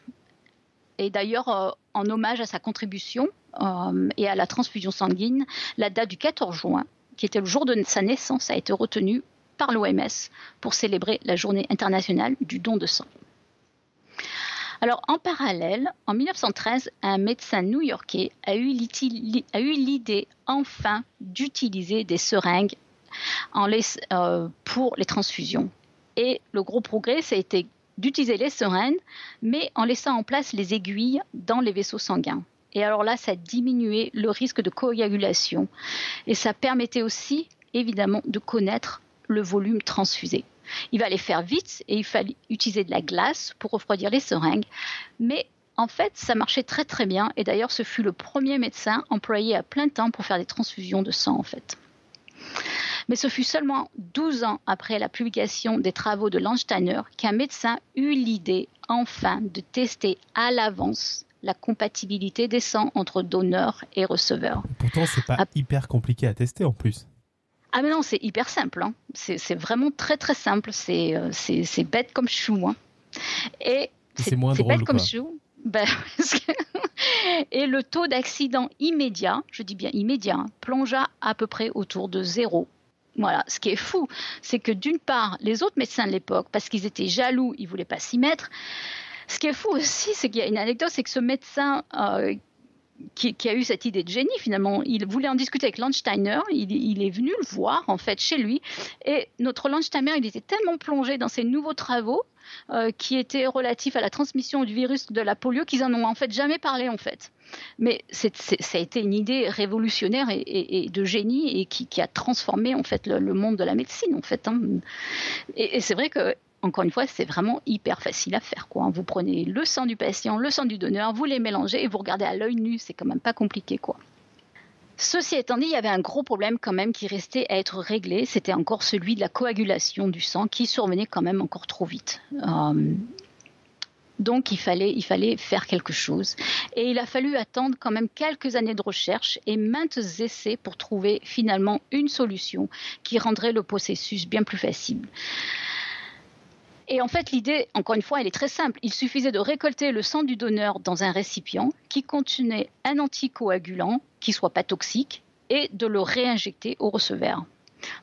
Et d'ailleurs, en hommage à sa contribution, euh, et à la transfusion sanguine, la date du 14 juin, qui était le jour de sa naissance, a été retenue par l'OMS pour célébrer la journée internationale du don de sang. Alors, en parallèle, en 1913, un médecin new-yorkais a eu l'idée enfin d'utiliser des seringues euh, pour les transfusions. Et le gros progrès, ça a été d'utiliser les seringues, mais en laissant en place les aiguilles dans les vaisseaux sanguins. Et alors là, ça diminuait le risque de coagulation. Et ça permettait aussi, évidemment, de connaître le volume transfusé. Il les faire vite et il fallait utiliser de la glace pour refroidir les seringues. Mais en fait, ça marchait très très bien. Et d'ailleurs, ce fut le premier médecin employé à plein temps pour faire des transfusions de sang, en fait. Mais ce fut seulement 12 ans après la publication des travaux de Landsteiner qu'un médecin eut l'idée, enfin, de tester à l'avance la compatibilité des sangs entre donneurs et receveurs. Pourtant, c'est pas ah. hyper compliqué à tester en plus. Ah mais non, c'est hyper simple. Hein. C'est vraiment très très simple. C'est euh, bête comme chou. Hein. Et c'est moins drôle. bête comme chou. Ben, et le taux d'accident immédiat, je dis bien immédiat, hein, plongea à peu près autour de zéro. Voilà, ce qui est fou, c'est que d'une part, les autres médecins de l'époque, parce qu'ils étaient jaloux, ils voulaient pas s'y mettre, ce qui est fou aussi, c'est qu'il y a une anecdote, c'est que ce médecin euh, qui, a eu cette idée de génie finalement. Il voulait en discuter avec Landsteiner, il, est venu le voir en fait chez lui et notre Landsteiner il était tellement plongé dans ses nouveaux travaux euh, qui étaient relatifs à la transmission du virus de la polio qu'ils en ont en fait jamais parlé en fait. Mais ça a été une idée révolutionnaire et, de génie et qui, a transformé en fait le, monde de la médecine en fait. Hein. Et c'est vrai que encore une fois, c'est vraiment hyper facile à faire. Quoi. Vous prenez le sang du patient, le sang du donneur, vous les mélangez et vous regardez à l'œil nu. C'est quand même pas compliqué. quoi. Ceci étant dit, il y avait un gros problème quand même qui restait à être réglé. C'était encore celui de la coagulation du sang qui survenait quand même encore trop vite. Euh, donc il fallait, il fallait faire quelque chose. Et il a fallu attendre quand même quelques années de recherche et maintes essais pour trouver finalement une solution qui rendrait le processus bien plus facile. Et en fait, l'idée, encore une fois, elle est très simple. Il suffisait de récolter le sang du donneur dans un récipient qui contenait un anticoagulant qui soit pas toxique et de le réinjecter au receveur.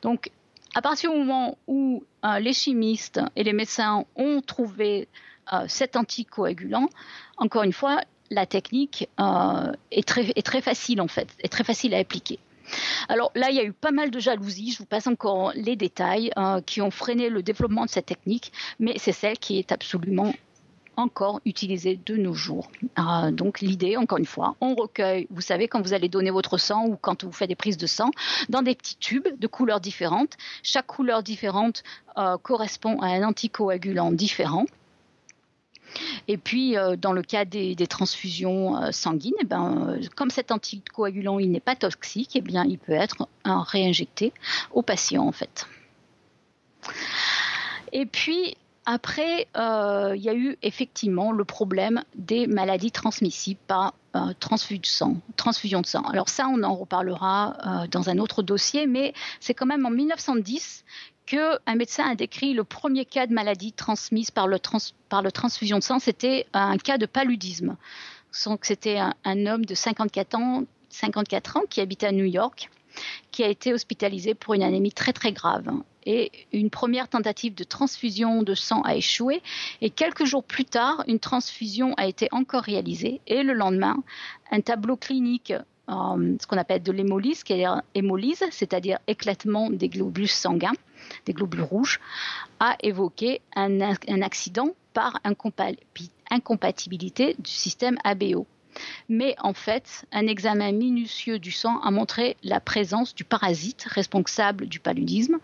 Donc, à partir du moment où euh, les chimistes et les médecins ont trouvé euh, cet anticoagulant, encore une fois, la technique euh, est très facile en fait, est très facile à appliquer. Alors là, il y a eu pas mal de jalousie, je vous passe encore les détails, euh, qui ont freiné le développement de cette technique, mais c'est celle qui est absolument encore utilisée de nos jours. Euh, donc l'idée, encore une fois, on recueille, vous savez, quand vous allez donner votre sang ou quand vous faites des prises de sang, dans des petits tubes de couleurs différentes. Chaque couleur différente euh, correspond à un anticoagulant différent. Et puis, euh, dans le cas des, transfusions euh, sanguines, eh ben, euh, comme cet anticoagulant n'est pas toxique, eh bien, il peut être réinjecté au patient en fait. Et puis, après, il y a eu effectivement le problème des maladies transmissibles par transfusion de sang. Alors ça, on en reparlera dans un autre dossier, mais c'est quand même en 1910 qu'un médecin a décrit le premier cas de maladie transmise par le, transfusion de sang, c'était un cas de paludisme. C'était un, homme de 54 ans, 54 ans qui habitait à New York, qui a été hospitalisé pour une anémie très très grave. et une première tentative de transfusion de sang a échoué. Et quelques jours plus tard, une transfusion a été encore réalisée. Et le lendemain, un tableau clinique euh, ce qu'on appelle de l'hémolyse, c'est-à-dire éclatement des globules sanguins, des globules rouges, a évoqué un, accident par incompatibilité du système ABO. Mais en fait, un examen minutieux du sang a montré la présence du parasite responsable du paludisme.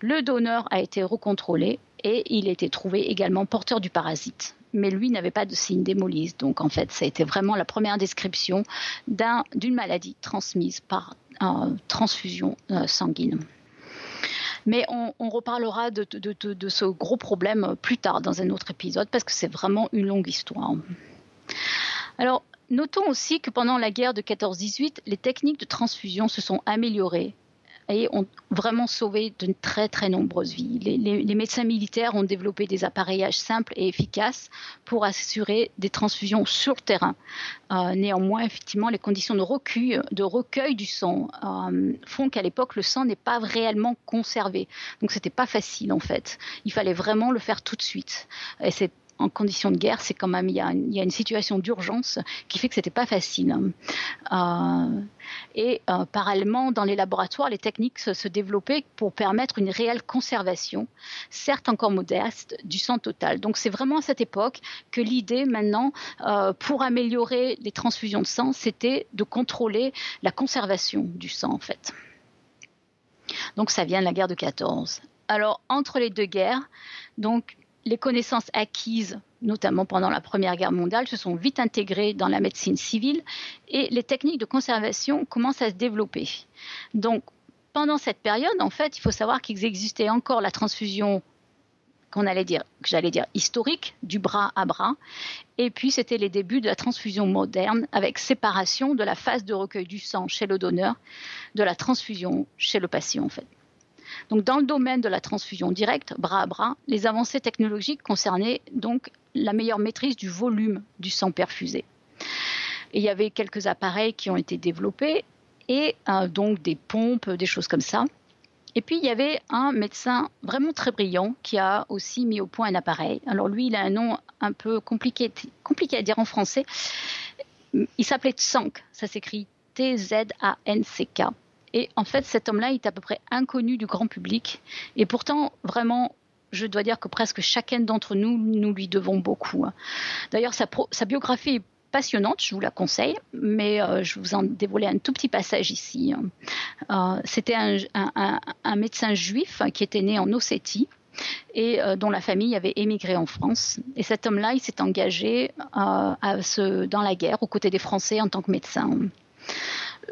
Le donneur a été recontrôlé et il a été trouvé également porteur du parasite. Mais lui n'avait pas de signe d'hémolyse. Donc en fait, ça a été vraiment la première description d'une maladie transmise par euh, transfusion euh, sanguine. Mais on, reparlera de, de, ce gros problème plus tard dans un autre épisode parce que c'est vraiment une longue histoire. Alors, notons aussi que pendant la guerre de 14-18, les techniques de transfusion se sont améliorées et ont vraiment sauvé de très très nombreuses vies. Les, médecins militaires ont développé des appareillages simples et efficaces pour assurer des transfusions sur le terrain. Euh, néanmoins, effectivement, les conditions de recueil, du sang euh, font qu'à l'époque, le sang n'est pas réellement conservé. Donc, c'était pas facile en fait. Il fallait vraiment le faire tout de suite. Et c'est en conditions de guerre, c'est quand même il y, a une, situation d'urgence qui fait que c'était pas facile. Euh, et euh, parallèlement, dans les laboratoires, les techniques se, développaient pour permettre une réelle conservation, certes encore modeste, du sang total. Donc c'est vraiment à cette époque que l'idée maintenant, euh, pour améliorer les transfusions de sang, c'était de contrôler la conservation du sang en fait. Donc ça vient de la guerre de 14. Alors entre les deux guerres, donc les connaissances acquises, notamment pendant la Première Guerre mondiale, se sont vite intégrées dans la médecine civile et les techniques de conservation commencent à se développer. Donc, pendant cette période, en fait, il faut savoir qu'il existait encore la transfusion qu'on allait dire, que j'allais dire historique, du bras à bras. Et puis, c'était les débuts de la transfusion moderne avec séparation de la phase de recueil du sang chez le donneur, de la transfusion chez le patient, en fait. Donc, dans le domaine de la transfusion directe, bras à bras, les avancées technologiques concernaient donc la meilleure maîtrise du volume du sang perfusé. il y avait quelques appareils qui ont été développés et euh, donc des pompes, des choses comme ça. Et puis il y avait un médecin vraiment très brillant qui a aussi mis au point un appareil. Alors lui, il a un nom un peu compliqué, compliqué à dire en français. Il s'appelait Tsank, ça s'écrit T-Z-A-N-C-K. Et en fait, cet homme-là est à peu près inconnu du grand public. Et pourtant, vraiment, je dois dire que presque chacun d'entre nous, nous lui devons beaucoup. Hein. D'ailleurs, sa, biographie est passionnante, je vous la conseille, mais euh, je vous en dévoiler un tout petit passage ici. Hein. Euh, c'était un, médecin juif qui était né en Ossétie et euh, dont la famille avait émigré en France. Et cet homme-là, il s'est engagé dans la guerre aux côtés des Français en tant que médecin.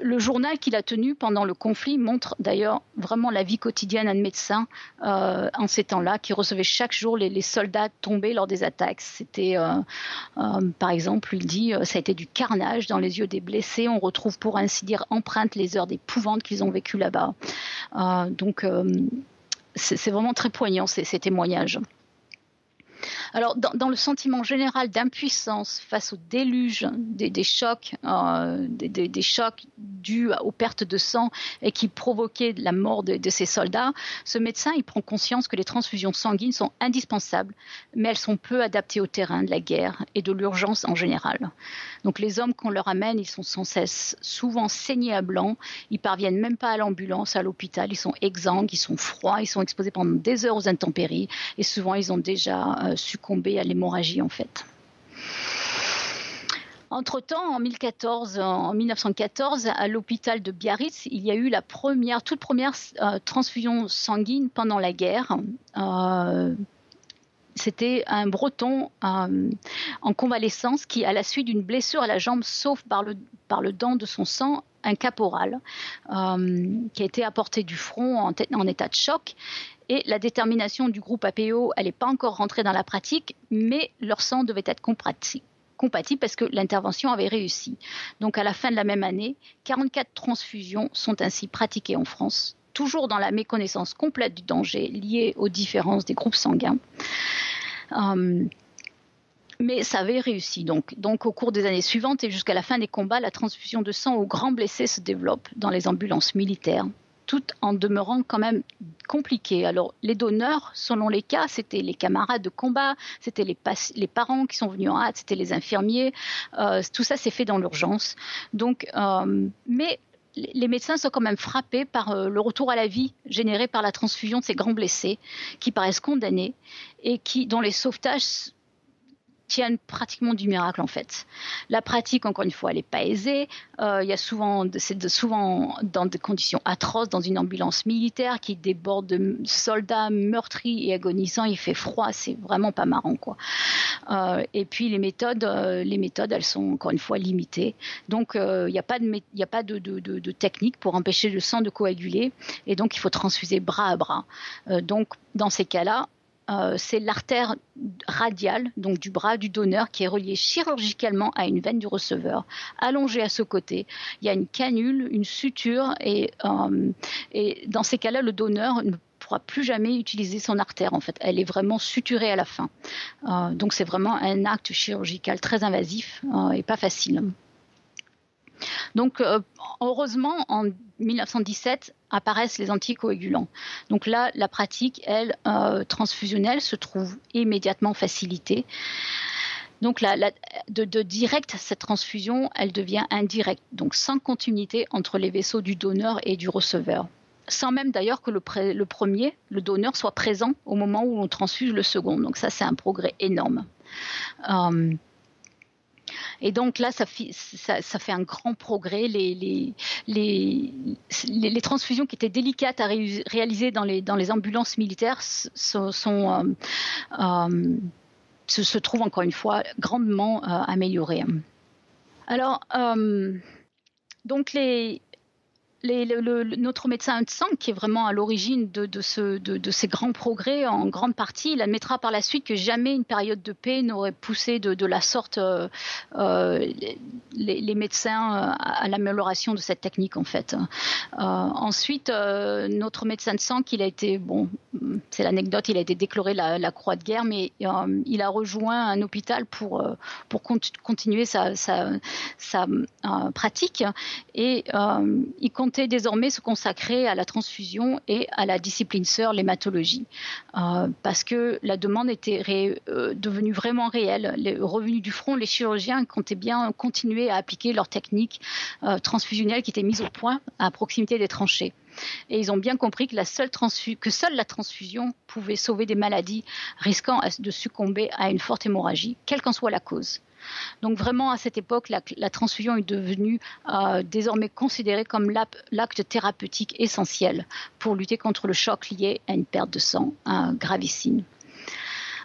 Le journal qu'il a tenu pendant le conflit montre d'ailleurs vraiment la vie quotidienne d'un médecin euh, en ces temps-là, qui recevait chaque jour les, soldats tombés lors des attaques. C'était, euh, euh, par exemple, il dit, ça a été du carnage dans les yeux des blessés. On retrouve, pour ainsi dire, empreintes les heures d'épouvante qu'ils ont vécues là-bas. donc, c'est vraiment très poignant ces témoignages. Alors, dans, le sentiment général d'impuissance face au déluge des, chocs, euh, des, chocs dus aux pertes de sang et qui provoquaient la mort de, de, ces soldats, ce médecin il prend conscience que les transfusions sanguines sont indispensables, mais elles sont peu adaptées au terrain de la guerre et de l'urgence en général. Donc, les hommes qu'on leur amène, ils sont sans cesse souvent saignés à blanc, ils parviennent même pas à l'ambulance, à l'hôpital, ils sont exsangues, ils sont froids, ils sont exposés pendant des heures aux intempéries et souvent ils ont déjà euh, succomber à l'hémorragie en fait. Entre-temps, en, 1914, à l'hôpital de Biarritz, il y a eu la toute première euh, transfusion sanguine pendant la guerre. Euh, c'était un breton en convalescence qui, à la suite d'une blessure à la jambe, sauf par le, dent de son sang, un caporal qui a été apporté du front en état de choc et la détermination du groupe APO, elle n'est pas encore rentrée dans la pratique, mais leur sang devait être compatible parce que l'intervention avait réussi. Donc à la fin de la même année, 44 transfusions sont ainsi pratiquées en France, toujours dans la méconnaissance complète du danger lié aux différences des groupes sanguins. Euh, mais ça avait réussi. Donc, donc au cours des années suivantes et jusqu'à la fin des combats, la transfusion de sang aux grands blessés se développe dans les ambulances militaires tout en demeurant quand même compliqué. Alors, les donneurs, selon les cas, c'était les camarades de combat, c'était les, parents qui sont venus en hâte, c'était les infirmiers. Euh, tout ça s'est fait dans l'urgence. Donc, euh, mais les médecins sont quand même frappés par euh, le retour à la vie généré par la transfusion de ces grands blessés qui paraissent condamnés et qui, dont les sauvetages tiennent pratiquement du miracle en fait. La pratique, encore une fois, elle n'est pas aisée. Euh, y a souvent, c'est souvent dans des conditions atroces, dans une ambulance militaire qui déborde de soldats meurtris et agonisants. Il fait froid, c'est vraiment pas marrant quoi. Euh, et puis les méthodes, euh, les méthodes, elles sont encore une fois limitées. Donc il n'y a pas de, il a pas de, technique pour empêcher le sang de coaguler, et donc il faut transfuser bras à bras. donc dans ces cas-là, euh, c'est l'artère radiale, donc du bras du donneur, qui est reliée chirurgicalement à une veine du receveur, allongée à ce côté. Il y a une canule, une suture, et, euh, dans ces cas-là, le donneur ne pourra plus jamais utiliser son artère. En fait, elle est vraiment suturée à la fin. Euh, donc c'est vraiment un acte chirurgical très invasif et pas facile. Donc, euh, heureusement, en 1917 apparaissent les anticoagulants. Donc là, la pratique, elle, euh, transfusionnelle, se trouve immédiatement facilitée. Donc, de, de, direct, cette transfusion, elle devient indirecte, donc sans continuité entre les vaisseaux du donneur et du receveur. Sans même d'ailleurs que le, premier, le donneur, soit présent au moment où on transfuse le second. Donc ça, c'est un progrès énorme. Euh, et donc là, ça, fait un grand progrès. Les, transfusions qui étaient délicates à réaliser dans les, ambulances militaires euh, euh, se, trouvent encore une fois grandement euh, améliorées. Alors, donc les, notre médecin de sang, qui est vraiment à l'origine de, ces grands progrès, en grande partie, il admettra par la suite que jamais une période de paix n'aurait poussé de, la sorte euh, euh, les, médecins euh, à, l'amélioration de cette technique, en fait. ensuite, notre médecin de sang, qu'il a été, bon, c'est l'anecdote, il a été déclaré la, croix de guerre, mais il a rejoint un hôpital pour, continuer sa, pratique et il compte désormais se consacrer à la transfusion et à la discipline sœur, l'hématologie, euh, parce que la demande était euh, devenue vraiment réelle. Les revenus du front, les chirurgiens comptaient bien continuer à appliquer leur technique euh, transfusionnelle qui était mise au point à proximité des tranchées. Et ils ont bien compris que, seule la transfusion pouvait sauver des maladies risquant de succomber à une forte hémorragie, quelle qu'en soit la cause. Donc vraiment à cette époque, la, transfusion est devenue euh, désormais considérée comme l'acte thérapeutique essentiel pour lutter contre le choc lié à une perte de sang gravissime.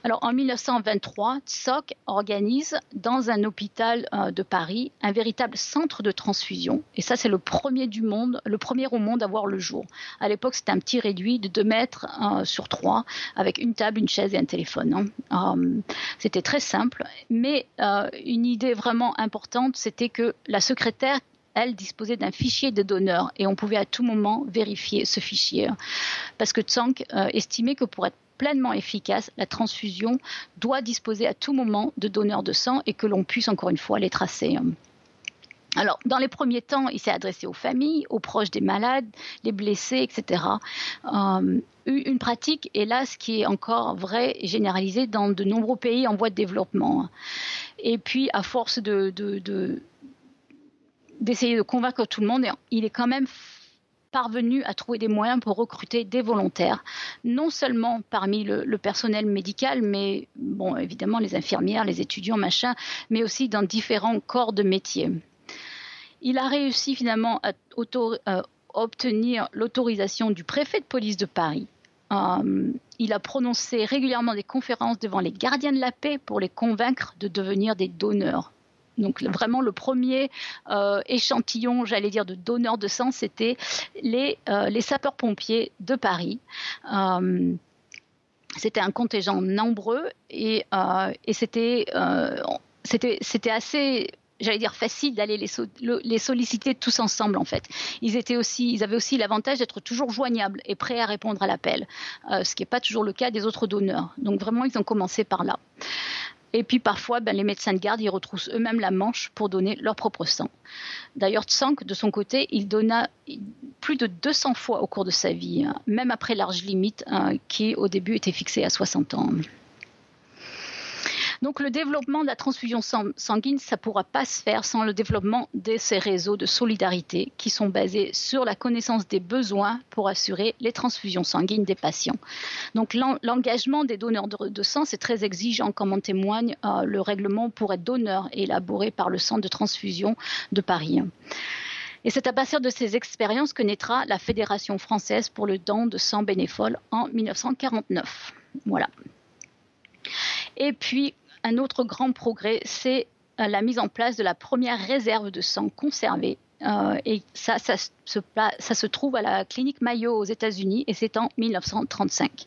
Alors en 1923, Tsoc organise dans un hôpital euh, de Paris un véritable centre de transfusion. Et ça, c'est le premier du monde, le premier au monde à voir le jour. À l'époque, c'était un petit réduit de 2 mètres euh, sur 3 avec une table, une chaise et un téléphone. Hein. Euh, c'était très simple, mais une idée vraiment importante, c'était que la secrétaire elle disposait d'un fichier de donneurs et on pouvait à tout moment vérifier ce fichier. Parce que Tsang estimait que pour être pleinement efficace, la transfusion doit disposer à tout moment de donneurs de sang et que l'on puisse encore une fois les tracer. Alors, dans les premiers temps, il s'est adressé aux familles, aux proches des malades, les blessés, etc. Euh, une pratique, hélas, qui est encore vraie et généralisée dans de nombreux pays en voie de développement. Et puis, à force de, d'essayer de convaincre tout le monde, il est quand même parvenu à trouver des moyens pour recruter des volontaires, non seulement parmi le, personnel médical, mais bon, évidemment les infirmières, les étudiants, machin, mais aussi dans différents corps de métier. Il a réussi finalement à, euh, obtenir l'autorisation du préfet de police de Paris. Euh, il a prononcé régulièrement des conférences devant les gardiens de la paix pour les convaincre de devenir des donneurs donc vraiment le premier euh, échantillon, j'allais dire, de donneurs de sang, c'était les, euh, les sapeurs-pompiers de Paris. Euh, c'était un contingent nombreux et, et c'était, c'était, c'était assez j'allais dire facile d'aller les, les, solliciter tous ensemble en fait. Ils étaient aussi, ils avaient aussi l'avantage d'être toujours joignables et prêts à répondre à l'appel, ce qui n'est pas toujours le cas des autres donneurs. Donc vraiment, ils ont commencé par là. Et puis parfois, ben, les médecins de garde, ils retroussent eux-mêmes la manche pour donner leur propre sang. D'ailleurs, Tsank, de son côté, il donna plus de 200 fois au cours de sa vie, hein, même après l'âge limite hein, qui au début était fixé à 60 ans. Donc le développement de la transfusion sanguine, ça ne pourra pas se faire sans le développement de ces réseaux de solidarité qui sont basés sur la connaissance des besoins pour assurer les transfusions sanguines des patients. Donc l'engagement des donneurs de, sang, c'est très exigeant, comme en témoigne euh, le règlement pour être donneur élaboré par le Centre de transfusion de Paris. Et c'est à partir de ces expériences que naîtra la Fédération française pour le don de sang bénévole en 1949. Voilà. Et puis, un autre grand progrès, c'est euh, la mise en place de la première réserve de sang conservée. Euh, et ça, ça, se, trouve à la clinique Mayo aux États-Unis et c'est en 1935.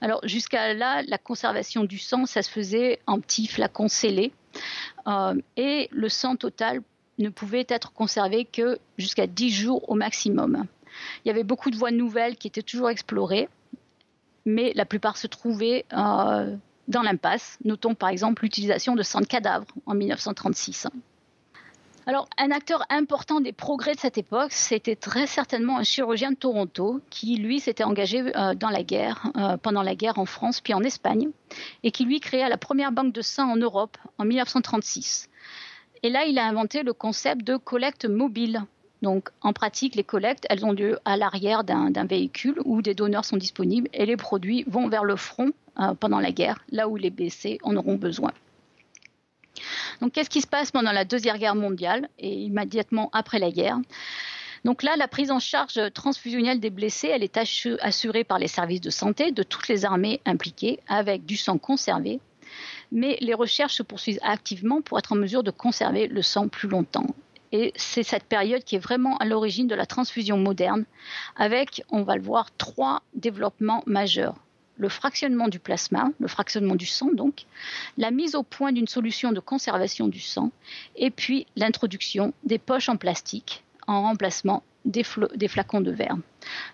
Alors jusqu'à là, la conservation du sang, ça se faisait en petits flacons scellés euh, et le sang total ne pouvait être conservé que jusqu'à 10 jours au maximum. Il y avait beaucoup de voies nouvelles qui étaient toujours explorées, mais la plupart se trouvaient dans l'impasse. Notons par exemple l'utilisation de sang de cadavres en 1936. Alors, un acteur important des progrès de cette époque, c'était très certainement un chirurgien de Toronto qui, lui, s'était engagé euh, dans la guerre, euh, pendant la guerre en France puis en Espagne, et qui, lui, créa la première banque de sang en Europe en 1936. Et là, il a inventé le concept de collecte mobile. Donc, en pratique, les collectes, elles ont lieu à l'arrière d'un véhicule où des donneurs sont disponibles et les produits vont vers le front euh, pendant la guerre, là où les BC en auront besoin. Donc, qu'est-ce qui se passe pendant la Deuxième Guerre mondiale et immédiatement après la guerre? Donc là, la prise en charge transfusionnelle des blessés, elle est assurée par les services de santé de toutes les armées impliquées avec du sang conservé. Mais les recherches se poursuivent activement pour être en mesure de conserver le sang plus longtemps. Et c'est cette période qui est vraiment à l'origine de la transfusion moderne, avec, on va le voir, trois développements majeurs le fractionnement du plasma, le fractionnement du sang donc, la mise au point d'une solution de conservation du sang, et puis l'introduction des poches en plastique en remplacement des, flacons de verre.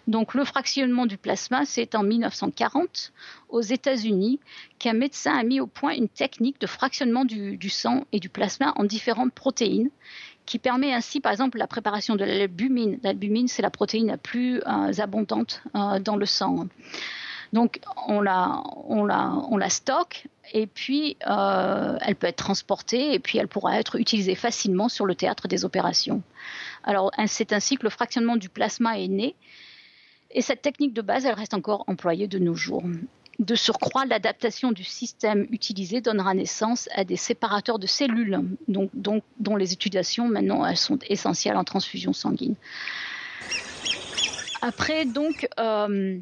Donc le fractionnement du plasma, c'est en 1940 aux États-Unis qu'un médecin a mis au point une technique de fractionnement du, sang et du plasma en différentes protéines qui permet ainsi, par exemple, la préparation de l'albumine. L'albumine, c'est la protéine la plus euh, abondante euh, dans le sang. Donc on la, stocke et puis euh, elle peut être transportée et puis elle pourra être utilisée facilement sur le théâtre des opérations. Alors c'est ainsi que le fractionnement du plasma est né et cette technique de base, elle reste encore employée de nos jours. De surcroît, l'adaptation du système utilisé donnera naissance à des séparateurs de cellules, dont les utilisations maintenant elles sont essentielles en transfusion sanguine. Après, donc, euh,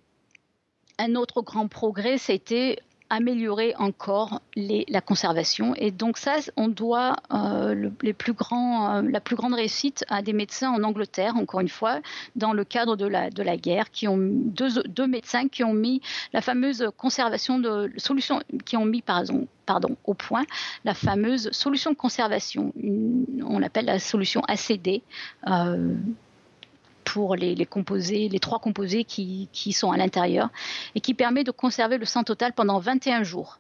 un autre grand progrès, c'était améliorer encore la conservation. Et donc ça, on doit euh, les plus grands, euh, la plus grande réussite à des médecins en Angleterre, encore une fois, dans le cadre de la, de la guerre, qui ont deux, deux médecins qui ont mis la fameuse conservation de solution, qui ont mis pardon, au point la fameuse solution de conservation. on l'appelle la solution ACD. Euh, pour les, trois composés qui, sont à l'intérieur, et qui permet de conserver le sang total pendant 21 jours.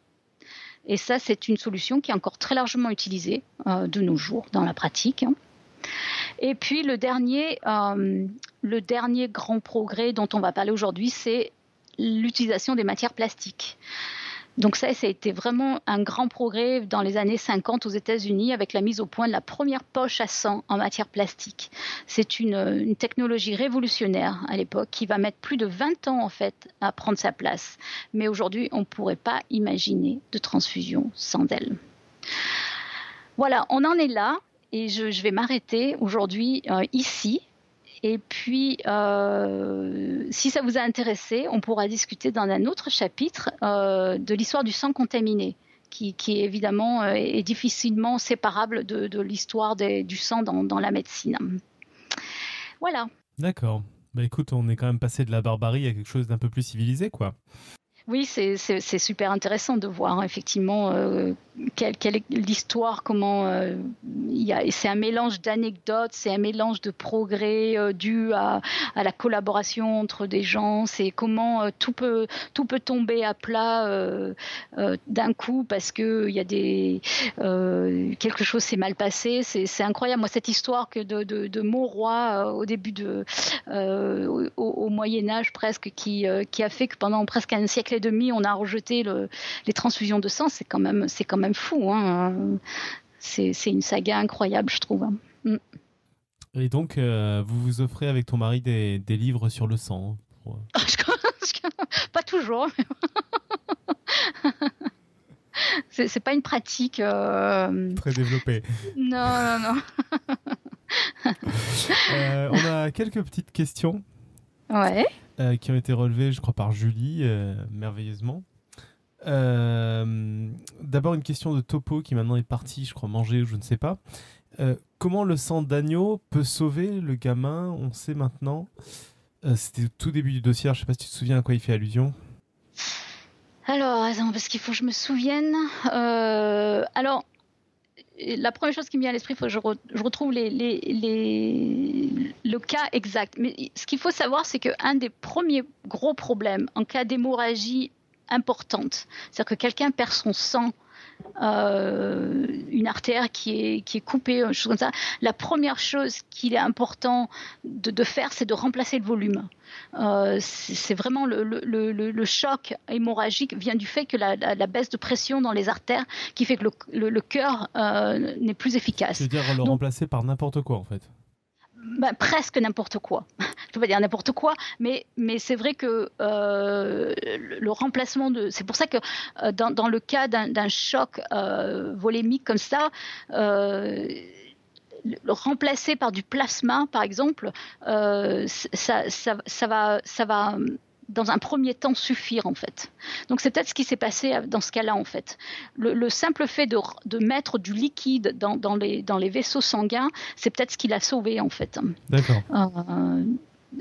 Et ça, c'est une solution qui est encore très largement utilisée euh, de nos jours dans la pratique. Et puis le dernier, euh, le dernier grand progrès dont on va parler aujourd'hui, c'est l'utilisation des matières plastiques. Donc ça, ça a été vraiment un grand progrès dans les années 50 aux États-Unis avec la mise au point de la première poche à sang en matière plastique. C'est une, technologie révolutionnaire à l'époque qui va mettre plus de 20 ans en fait à prendre sa place. Mais aujourd'hui, on ne pourrait pas imaginer de transfusion sans elle. Voilà, on en est là et je, vais m'arrêter aujourd'hui euh, ici et puis, euh, si ça vous a intéressé, on pourra discuter dans un autre chapitre euh, de l'histoire du sang contaminé, qui, évidemment euh, est difficilement séparable de, l'histoire du sang dans, la médecine. Voilà. D'accord. Bah écoute, on est quand même passé de la barbarie à quelque chose d'un peu plus civilisé, quoi. Oui, c'est super intéressant de voir effectivement euh, quelle, est l'histoire, comment euh, c'est un mélange d'anecdotes, c'est un mélange de progrès euh, dû à, la collaboration entre des gens, c'est comment tout peut tomber à plat d'un coup parce que y a quelque chose s'est mal passé, c'est incroyable. Moi, cette histoire de, de, au début de Moyen Âge presque qui qui a fait que pendant presque un siècle et demi, on a rejeté le, les transfusions de sang, c'est quand même, c'est quand même fou. Hein. C'est, une saga incroyable, je trouve. Mm. Et donc, euh, vous vous offrez avec ton mari des, des livres sur le sang hein, Pas toujours. c'est, c'est pas une pratique. Euh, Très développée. Non, non, non. Euh, on a quelques petites questions. Ouais. Euh, qui ont été relevés, je crois, par Julie, euh, merveilleusement. Euh, d'abord, une question de Topo qui maintenant est parti, je crois, manger ou je ne sais pas. comment le sang d'agneau peut sauver le gamin? On sait maintenant. C'était au tout début du dossier, je ne sais pas si tu te souviens à quoi il fait allusion. Alors, attends, parce qu'il faut que je me souvienne. alors, la première chose qui me vient à l'esprit, il faut que je, retrouve le cas exact. Mais ce qu'il faut savoir, c'est qu'un des premiers gros problèmes en cas d'hémorragie importante, c'est-à-dire que quelqu'un perd son sang euh, une artère qui est, qui est coupée, chose comme ça, la première chose qu'il est important de, faire, c'est de remplacer le volume. Euh, c'est vraiment le, le, le, choc hémorragique vient du fait que la, la, baisse de pression dans les artères qui fait que le, cœur euh, n'est plus efficace. C'est-à-dire le remplacer par n'importe quoi en fait bah, presque n'importe quoi. Je ne pas dire n'importe quoi, mais, c'est vrai que euh, le, remplacement de. C'est pour ça que euh, dans, le cas d'un choc euh, volémique comme ça, le remplacer par du plasma, par exemple, ça va dans un premier temps suffire en fait. Donc c'est peut-être ce qui s'est passé dans ce cas-là en fait. Le, simple fait de, de, mettre du liquide dans, dans, les, dans les vaisseaux sanguins, c'est peut-être ce qui l'a sauvé en fait. D'accord. Euh,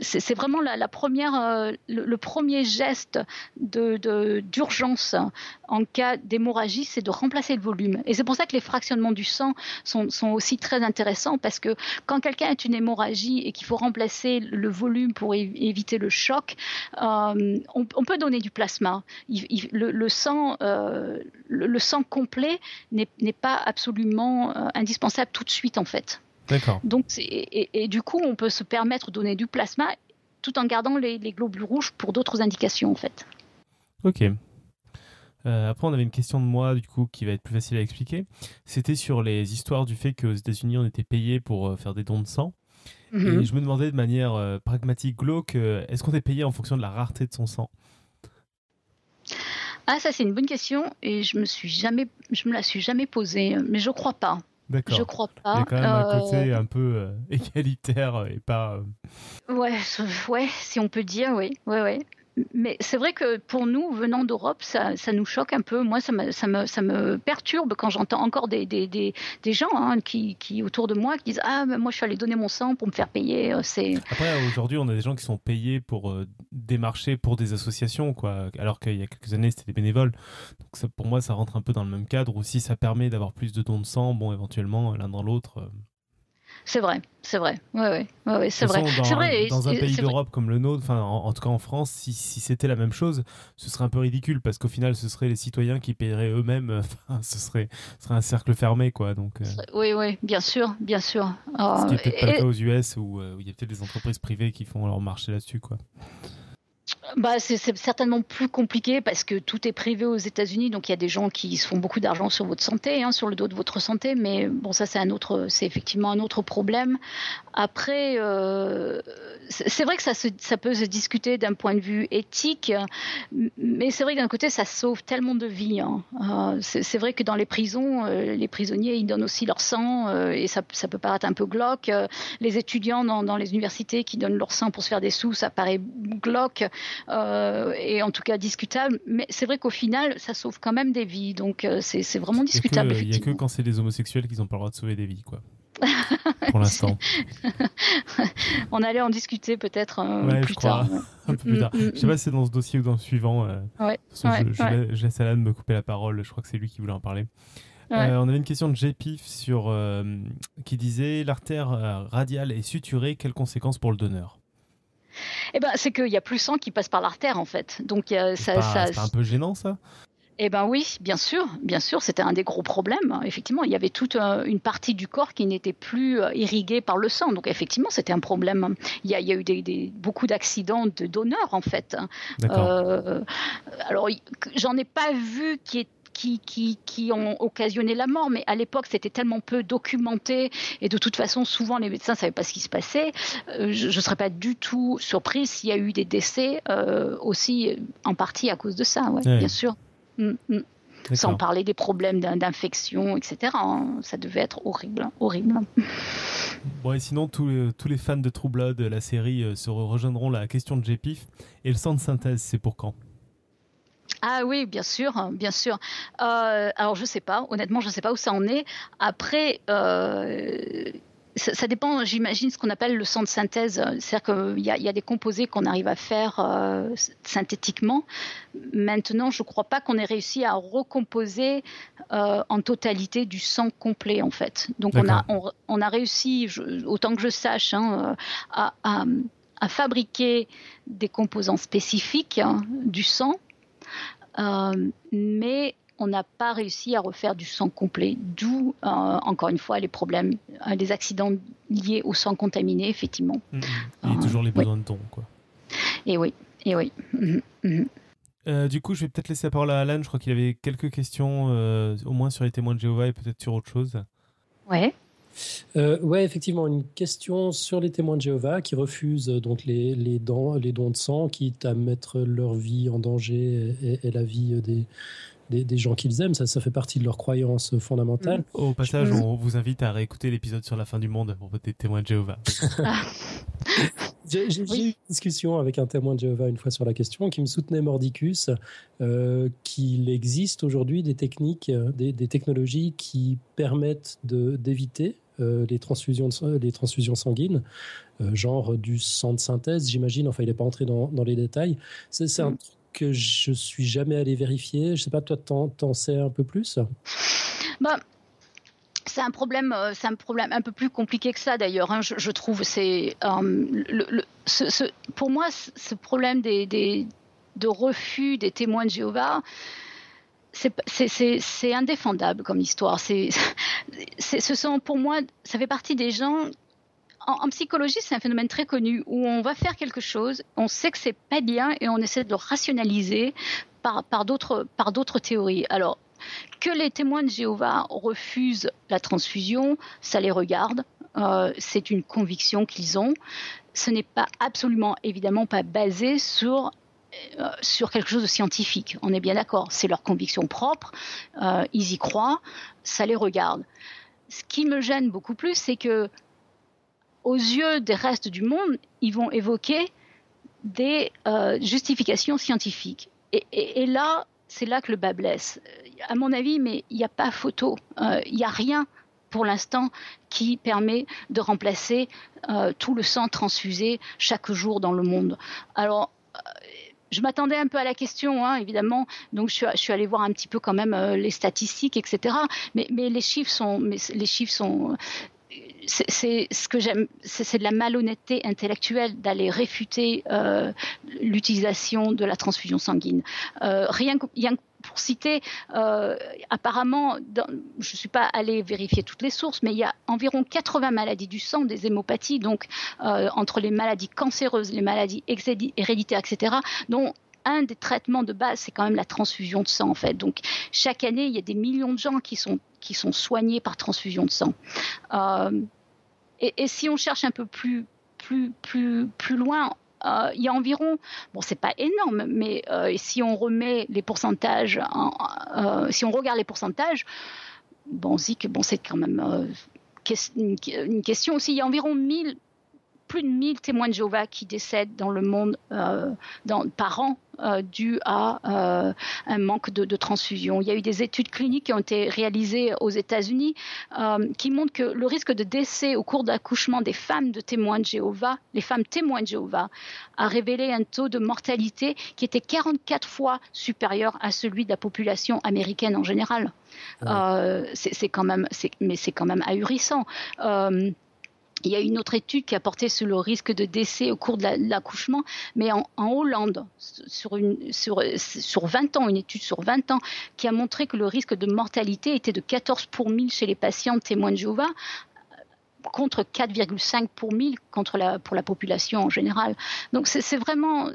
c'est vraiment la, première, euh, le, premier geste d'urgence en cas d'hémorragie, c'est de remplacer le volume. Et c'est pour ça que les fractionnements du sang sont, aussi très intéressants parce que quand quelqu'un a une hémorragie et qu'il faut remplacer le volume pour éviter le choc, euh, on, peut donner du plasma. euh, le, sang complet n'est pas absolument indispensable tout de suite en fait. D'accord. Donc, et, du coup, on peut se permettre de donner du plasma tout en gardant les, globules rouges pour d'autres indications, en fait. Ok. Euh, après, on avait une question de moi, du coup, qui va être plus facile à expliquer. C'était sur les histoires du fait qu'aux États-Unis, on était payé pour euh, faire des dons de sang. Mhm. Et je me demandais de manière euh, pragmatique, glauque, est-ce qu'on est payé en fonction de la rareté de son sang? Ah, ça, c'est une bonne question et je me suis jamais, je me la suis jamais posée, mais je crois pas. D'accord. Je crois pas. Il y a quand même un côté euh, un peu euh, égalitaire et pas. Euh, ouais, ouais, si on peut dire, oui, ouais, ouais mais c'est vrai que pour nous, venant d'Europe, ça, nous choque un peu. Moi, ça me, perturbe quand j'entends encore des, gens hein, qui, autour de moi, qui disent Ah, moi, je suis allé donner mon sang pour me faire payer. Euh. Après, aujourd'hui, on a des gens qui sont payés pour euh, démarcher pour des associations, quoi, alors qu'il y a quelques années, c'était des bénévoles. Donc, pour moi, ça rentre un peu dans le même cadre. Ou si ça permet d'avoir plus de dons de sang, bon, éventuellement, l'un dans l'autre. Euh, c'est vrai, c'est vrai. Ouais, ouais, ouais, c'est vrai. Dans, vrai. Dans un pays d'Europe comme le nôtre, enfin, en, tout cas en France, si, si c'était la même chose, ce serait un peu ridicule parce qu'au final, ce seraient les citoyens qui paieraient eux-mêmes. ce serait, ce serait un cercle fermé, quoi. Donc. Euh. Oui, oui, bien sûr, bien sûr. ce qui n'est peut-être pas le cas aux US où, euh, où il y a peut-être des entreprises privées qui font leur marché là-dessus, quoi bah, c'est certainement plus compliqué parce que tout est privé aux États-Unis, donc il y a des gens qui se font beaucoup d'argent sur votre santé, hein, sur le dos de votre santé, mais bon, ça c'est un autre, c'est effectivement un autre problème. Après, euh, c'est vrai que ça, ça peut se discuter d'un point de vue éthique, mais c'est vrai que d'un côté ça sauve tellement de vies. Hein. Euh, c'est vrai que dans les prisons, euh, les prisonniers ils donnent aussi leur sang et ça, ça, peut paraître un peu glauque. les étudiants dans, dans, les universités qui donnent leur sang pour se faire des sous, ça paraît glauque. Et en tout cas discutable. Mais c'est vrai qu'au final, ça sauve quand même des vies, donc c'est vraiment discutable. Il n'y a que quand c'est des homosexuels qu'ils n'ont pas le droit de sauver des vies, quoi. pour l'instant. On allait en discuter peut-être euh, Ouais, plus je crois. tard. Un peu plus tard. Mm, mm, Je sais pas si c'est dans ce dossier ou dans le suivant. euh, Ouais, ouais, je, laisse- je laisse Alan me couper la parole. Je crois que c'est lui qui voulait en parler. Euh, on avait une question de JPIF sur, euh, qui disait l'artère radiale est suturée, quelles conséquences pour le donneur? Eh ben, c'est qu'il y a plus sang qui passe par l'artère en fait. Donc ça, pas, un peu gênant ça? Eh ben oui, bien sûr, bien sûr, c'était un des gros problèmes. Effectivement, il y avait toute euh, une partie du corps qui n'était plus euh, irriguée par le sang. Donc effectivement, c'était un problème. Il y a, il y a eu des, des- beaucoup d'accidents de donneurs en fait. D'accord. Euh, alors, j'en ai pas vu qui est qui, qui, qui ont occasionné la mort, mais à l'époque c'était tellement peu documenté et de toute façon souvent les médecins ne savaient pas ce qui se passait. Euh, je ne serais pas du tout surprise s'il y a eu des décès euh, aussi en partie à cause de ça, ouais, bien sûr. Mm, mm. Sans parler des problèmes d'in- d'infection, etc. hein. Ça devait être horrible, horrible. Bon, et sinon, tous les, tous les fans de True Blood, la série, euh, se rejoindront la question de JPIF. Et le sang de synthèse, c'est pour quand? Ah oui, bien sûr, hein, bien sûr. Euh, alors je sais pas, honnêtement, je sais pas où ça en est. Après, euh, ça, ça dépend, j'imagine, ce qu'on appelle le sang de synthèse. C'est-à-dire qu'il y, a- il y a des composés qu'on arrive à faire euh, synthétiquement. Maintenant, je crois pas qu'on ait réussi à recomposer euh, en totalité du sang complet, en fait. Donc on a, on, on a réussi, je- autant que je sache, hein, euh, à, à- à fabriquer des composants spécifiques hein, du sang. Euh, mais on n'a pas réussi à refaire du sang complet, d'où euh, encore une fois les problèmes, euh, les accidents liés au sang contaminé, effectivement. Mm, mm. Il y a toujours les besoins de dons, quoi. Et oui, et oui. Mhm, mhm. Euh, du coup, je vais peut-être laisser la parole à Alan. Je crois qu'il avait quelques questions, euh, au moins sur les témoins de Jéhovah et peut-être sur autre chose. Ouais. Euh, ouais, effectivement, une question sur les témoins de Jéhovah qui refusent donc les, les, dons, les dons de sang, quitte à mettre leur vie en danger et, et la vie des, des, des gens qu'ils aiment. Ça, ça fait partie de leur croyance fondamentale. Au passage, Mm. on vous invite à réécouter l'épisode sur la fin du monde pour des témoins de Jéhovah. J'ai Oui. eu une discussion avec un témoin de Jéhovah une fois sur la question qui me soutenait mordicus euh, qu'il existe aujourd'hui des techniques, euh, des, des technologies qui permettent de- d'éviter euh, les, transfusions de les transfusions sanguines, euh, genre du sang de synthèse, j'imagine. Enfin, il n'est pas entré dans, dans les détails. C'est un Mm. truc que je suis jamais allé vérifier. Je sais pas, toi, t'en sais un peu plus? Bah, c'est un problème, euh, c'est un problème un peu plus compliqué que ça d'ailleurs. hein, je, trouve, c'est euh, le, ce- pour moi ce problème des, des- de refus des témoins de Jéhovah. c'est- C'est c'est- c'est indéfendable comme histoire. C'est- ce sont pour moi, ça fait partie des gens. En, psychologie, c'est un phénomène très connu où on va faire quelque chose, on sait que c'est pas bien et on essaie de le rationaliser par, d'autres théories. Alors que les témoins de Jéhovah refusent la transfusion, ça les regarde. Euh, c'est une conviction qu'ils ont. Ce n'est pas absolument, évidemment, pas basé sur euh, quelque chose de scientifique. On est bien d'accord. C'est leur conviction propre. Euh, ils y croient. Ça les regarde. Ce qui me gêne beaucoup plus, c'est que aux yeux des restes du monde, ils vont évoquer des euh, justifications scientifiques. Et, là, c'est là que le bas blesse. Euh, À mon avis, mais il n'y a pas photo. Euh, Il n'y a rien pour l'instant qui permet de remplacer tout le sang transfusé chaque jour dans le monde. Alors, je m'attendais un peu à la question, hein, évidemment. Donc, je suis, je allée voir un petit peu quand même les statistiques, etc. Mais les chiffres sont, mais les chiffres sont, c'est de la malhonnêteté intellectuelle d'aller réfuter euh, l'utilisation de la transfusion sanguine. Euh, rien que, pour citer, euh, apparemment, je ne suis pas allée vérifier toutes les sources, mais il y a environ 80 maladies du sang, des hémopathies, donc euh, entre les maladies cancéreuses, les maladies héréditaires, etc., dont un des traitements de base, c'est quand même la transfusion de sang, en fait. Donc, chaque année, il y a des millions de gens qui sont, qui sont soignés par transfusion de sang. Et, si on cherche un peu plus, plus, plus, plus loin, euh, il y a environ, bon, c'est pas énorme, mais euh, si on remet les pourcentages, en- euh, si on regarde les pourcentages, bon, on se dit que bon, c'est quand même une question aussi. Il y a environ 1000 plus de 1000 témoins de Jéhovah qui décèdent dans le monde dans, par an euh, dû à euh, un manque de, transfusion. Il y a eu des études cliniques qui ont été réalisées aux États-Unis euh, qui montrent que le risque de décès au cours d'accouchement des femmes de témoins de Jéhovah, les femmes témoins de Jéhovah, a révélé un taux de mortalité qui était 44 fois supérieur à celui de la population américaine en général. Ah c'est quand même, mais c'est quand même ahurissant. Il y a une autre étude qui a porté sur le risque de décès au cours de l'accouchement, mais en, Hollande, sur, une, sur, sur 20 ans, une étude sur 20 ans, qui a montré que le risque de mortalité était de 14 pour 1000 chez les patients témoins de Jéhovah, contre 4,5 pour 1000 contre la, pour la population en général. Donc c'est vraiment,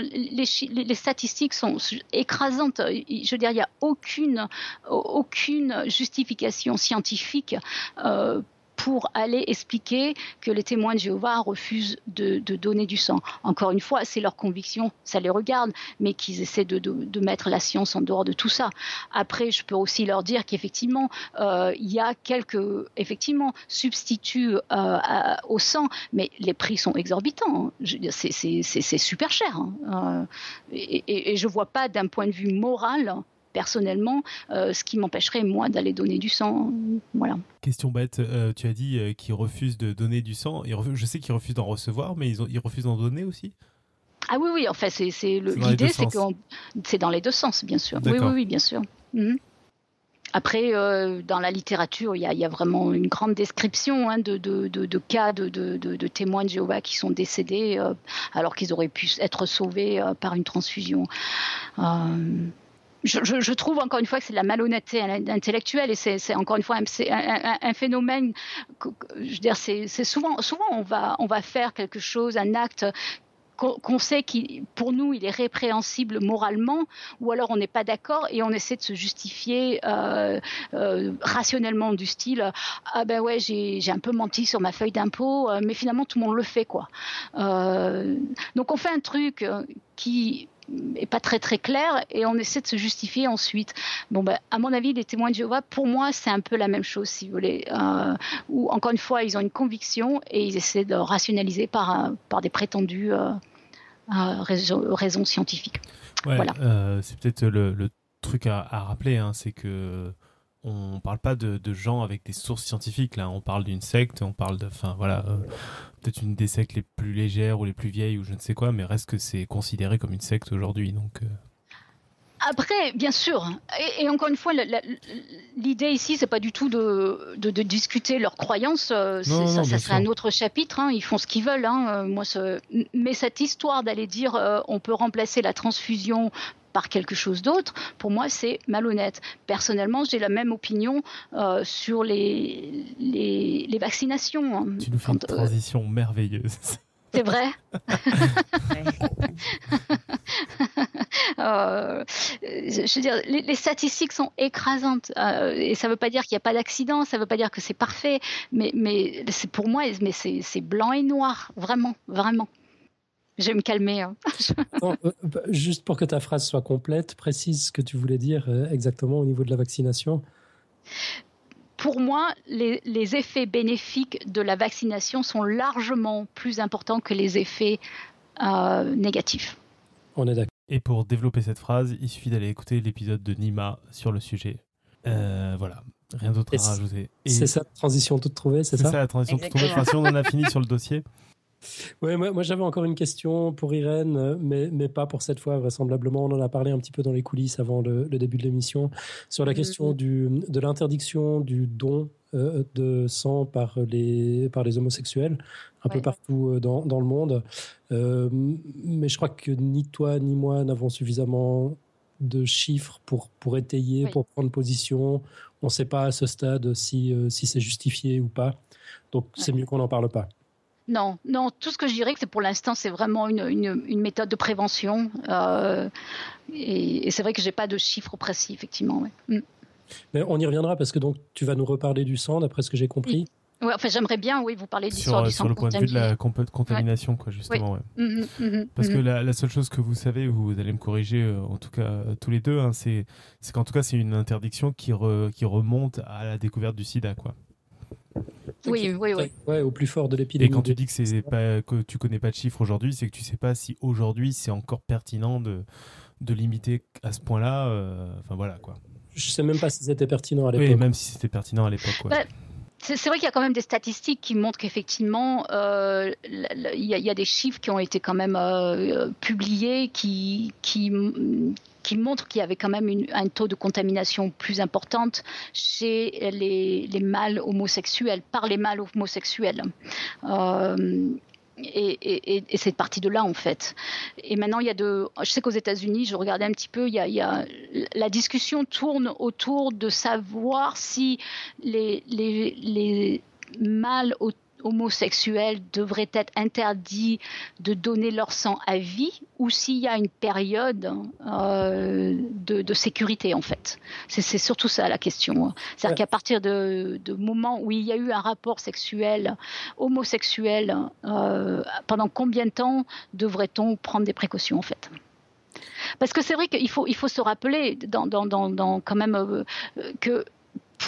les, statistiques sont écrasantes. Je veux dire, il n'y a aucune, aucune justification scientifique euh, pour aller expliquer que les témoins de Jéhovah refusent de, donner du sang. Encore une fois, c'est leur conviction, ça les regarde, mais qu'ils essaient de, mettre la science en dehors de tout ça. Après, je peux aussi leur dire qu'effectivement, euh, il y a quelques effectivement substituts euh, au sang, mais les prix sont exorbitants. C'est super cher. Hein. Euh, et, et, je vois pas d'un point de vue moral personnellement, euh, ce qui m'empêcherait moi d'aller donner du sang. Voilà. Question bête, euh, tu as dit euh, qu'ils refusent de donner du sang. Je sais qu'ils refusent d'en recevoir, mais ils, ont, ils refusent d'en donner aussi? Ah oui, oui, en fait, c'est l'idée, c'est que c'est dans les deux sens, bien sûr. Oui, oui, oui, bien sûr. Mhm. Après, dans la littérature, il y, a, vraiment une grande description hein, de, de, de, cas de, témoins de Jéhovah qui sont décédés alors qu'ils auraient pu être sauvés par une transfusion je, trouve encore une fois que c'est de la malhonnêteté intellectuelle et c'est encore une fois un, phénomène. je veux dire, c'est souvent, souvent on va, on va faire quelque chose, un acte qu'on sait qui pour nous il est répréhensible moralement ou alors on n'est pas d'accord et on essaie de se justifier euh, euh, rationnellement du style ah ben ouais j'ai un peu menti sur ma feuille d'impôt euh, mais finalement tout le monde le fait quoi donc on fait un truc qui est pas très très clair et on essaie de se justifier ensuite. Bon, ben, à mon avis, les témoins de Jéhovah, pour moi, c'est un peu la même chose, si vous voulez. Euh, où, encore une fois, ils ont une conviction et ils essaient de rationaliser par, par des prétendues euh, euh, raisons, scientifiques. voilà. c'est peut-être le, truc à, rappeler, hein, c'est que on parle pas de, gens avec des sources scientifiques là on parle d'une secte on parle de enfin voilà peut-être une des sectes les plus légères ou les plus vieilles ou je ne sais quoi, mais reste que c'est considéré comme une secte aujourd'hui. Donc. Euh. Après, bien sûr, et, encore une fois, l'idée ici, c'est pas du tout de, de, discuter leurs croyances. Euh, ça, ça serait un autre chapitre. Hein, ils font ce qu'ils veulent. Hein, euh, moi, mais cette histoire d'aller dire, on peut remplacer la transfusion par quelque chose d'autre, pour moi, c'est malhonnête. Personnellement, j'ai la même opinion euh, sur les, les, vaccinations. Hein. Tu nous fais une euh, transition merveilleuse. C'est vrai? Euh, je veux dire, les, statistiques sont écrasantes et ça ne veut pas dire qu'il n'y a pas d'accident, ça ne veut pas dire que c'est parfait, mais, mais c'est pour moi, mais c'est blanc et noir, vraiment, vraiment. Je vais me calmer. Hein. Euh, bah, juste pour que ta phrase soit complète, précise ce que tu voulais dire euh, exactement au niveau de la vaccination. Pour moi, les, effets bénéfiques de la vaccination sont largement plus importants que les effets euh, négatifs. On est d'accord. Et pour développer cette phrase, il suffit d'aller écouter l'épisode de Nima sur le sujet. voilà, rien d'autre à rajouter. C'est ça la transition toute trouvée, c'est ça C'est ça la transition toute trouvée. Enfin, si on en a fini sur le dossier. Oui, moi, j'avais encore une question pour Irène, mais, mais pas pour cette fois, vraisemblablement. On en a parlé un petit peu dans les coulisses avant le, début de l'émission, sur la mm-hmm. question du, de l'interdiction du don euh, de sang par les, par les homosexuels, un peu partout euh, dans, dans le monde. Euh, mais je crois que ni toi ni moi n'avons suffisamment de chiffres pour, pour étayer, pour prendre position. On ne sait pas à ce stade si, si c'est justifié ou pas. Donc c'est mieux qu'on n'en parle pas. Non, non, tout ce que je dirais, c'est pour l'instant, c'est vraiment une, une, méthode de prévention. Euh, et, c'est vrai que je n'ai pas de chiffres précis, effectivement. Mm. Mais on y reviendra parce que donc tu vas nous reparler du sang, d'après ce que j'ai compris. Oui. enfin, j'aimerais bien, oui, vous parler du sang. Sur le point de vue de la contamination, quoi, justement. Mm-hmm, mm-hmm, parce que la, seule chose que vous savez, vous allez me corriger, euh, en tout cas euh, tous les deux, hein, c'est qu'en tout cas, c'est une interdiction qui, qui remonte à la découverte du sida, quoi. Oui, oui, oui. Ouais, au plus fort de l'épidémie. Et quand tu dis que pas que tu connais pas de chiffres aujourd'hui, c'est que tu sais pas si aujourd'hui c'est encore pertinent de de limiter à ce point-là. euh, Enfin voilà quoi. Je sais même pas si c'était pertinent à l'époque. Oui, même si c'était pertinent à l'époque. ouais. Ouais. C'est vrai qu'il y a quand même des statistiques qui montrent qu'effectivement, euh, l- l- il y, a- il y a des chiffres qui ont été quand même euh, euh, publiés qui, qui, qui montrent qu'il y avait quand même un taux de contamination plus importante chez les, les mâles homosexuels, par les mâles homosexuels. Euh, et, c'est parti de là en fait. Et maintenant, il y a de. Je sais qu'aux États-Unis, je regardais un petit peu, il y a, la discussion tourne autour de savoir si les, les, les mâles homosexuels devraient être interdits de donner leur sang à vie ou s'il y a une période euh, de, de sécurité en fait. C'est surtout ça la question. C'est-à-dire Ouais. qu'à partir de, de moment où il y a eu un rapport sexuel homosexuel, euh, pendant combien de temps devrait-on prendre des précautions en fait? Parce que c'est vrai qu'il faut, il faut se rappeler dans, dans, dans, dans quand même euh, que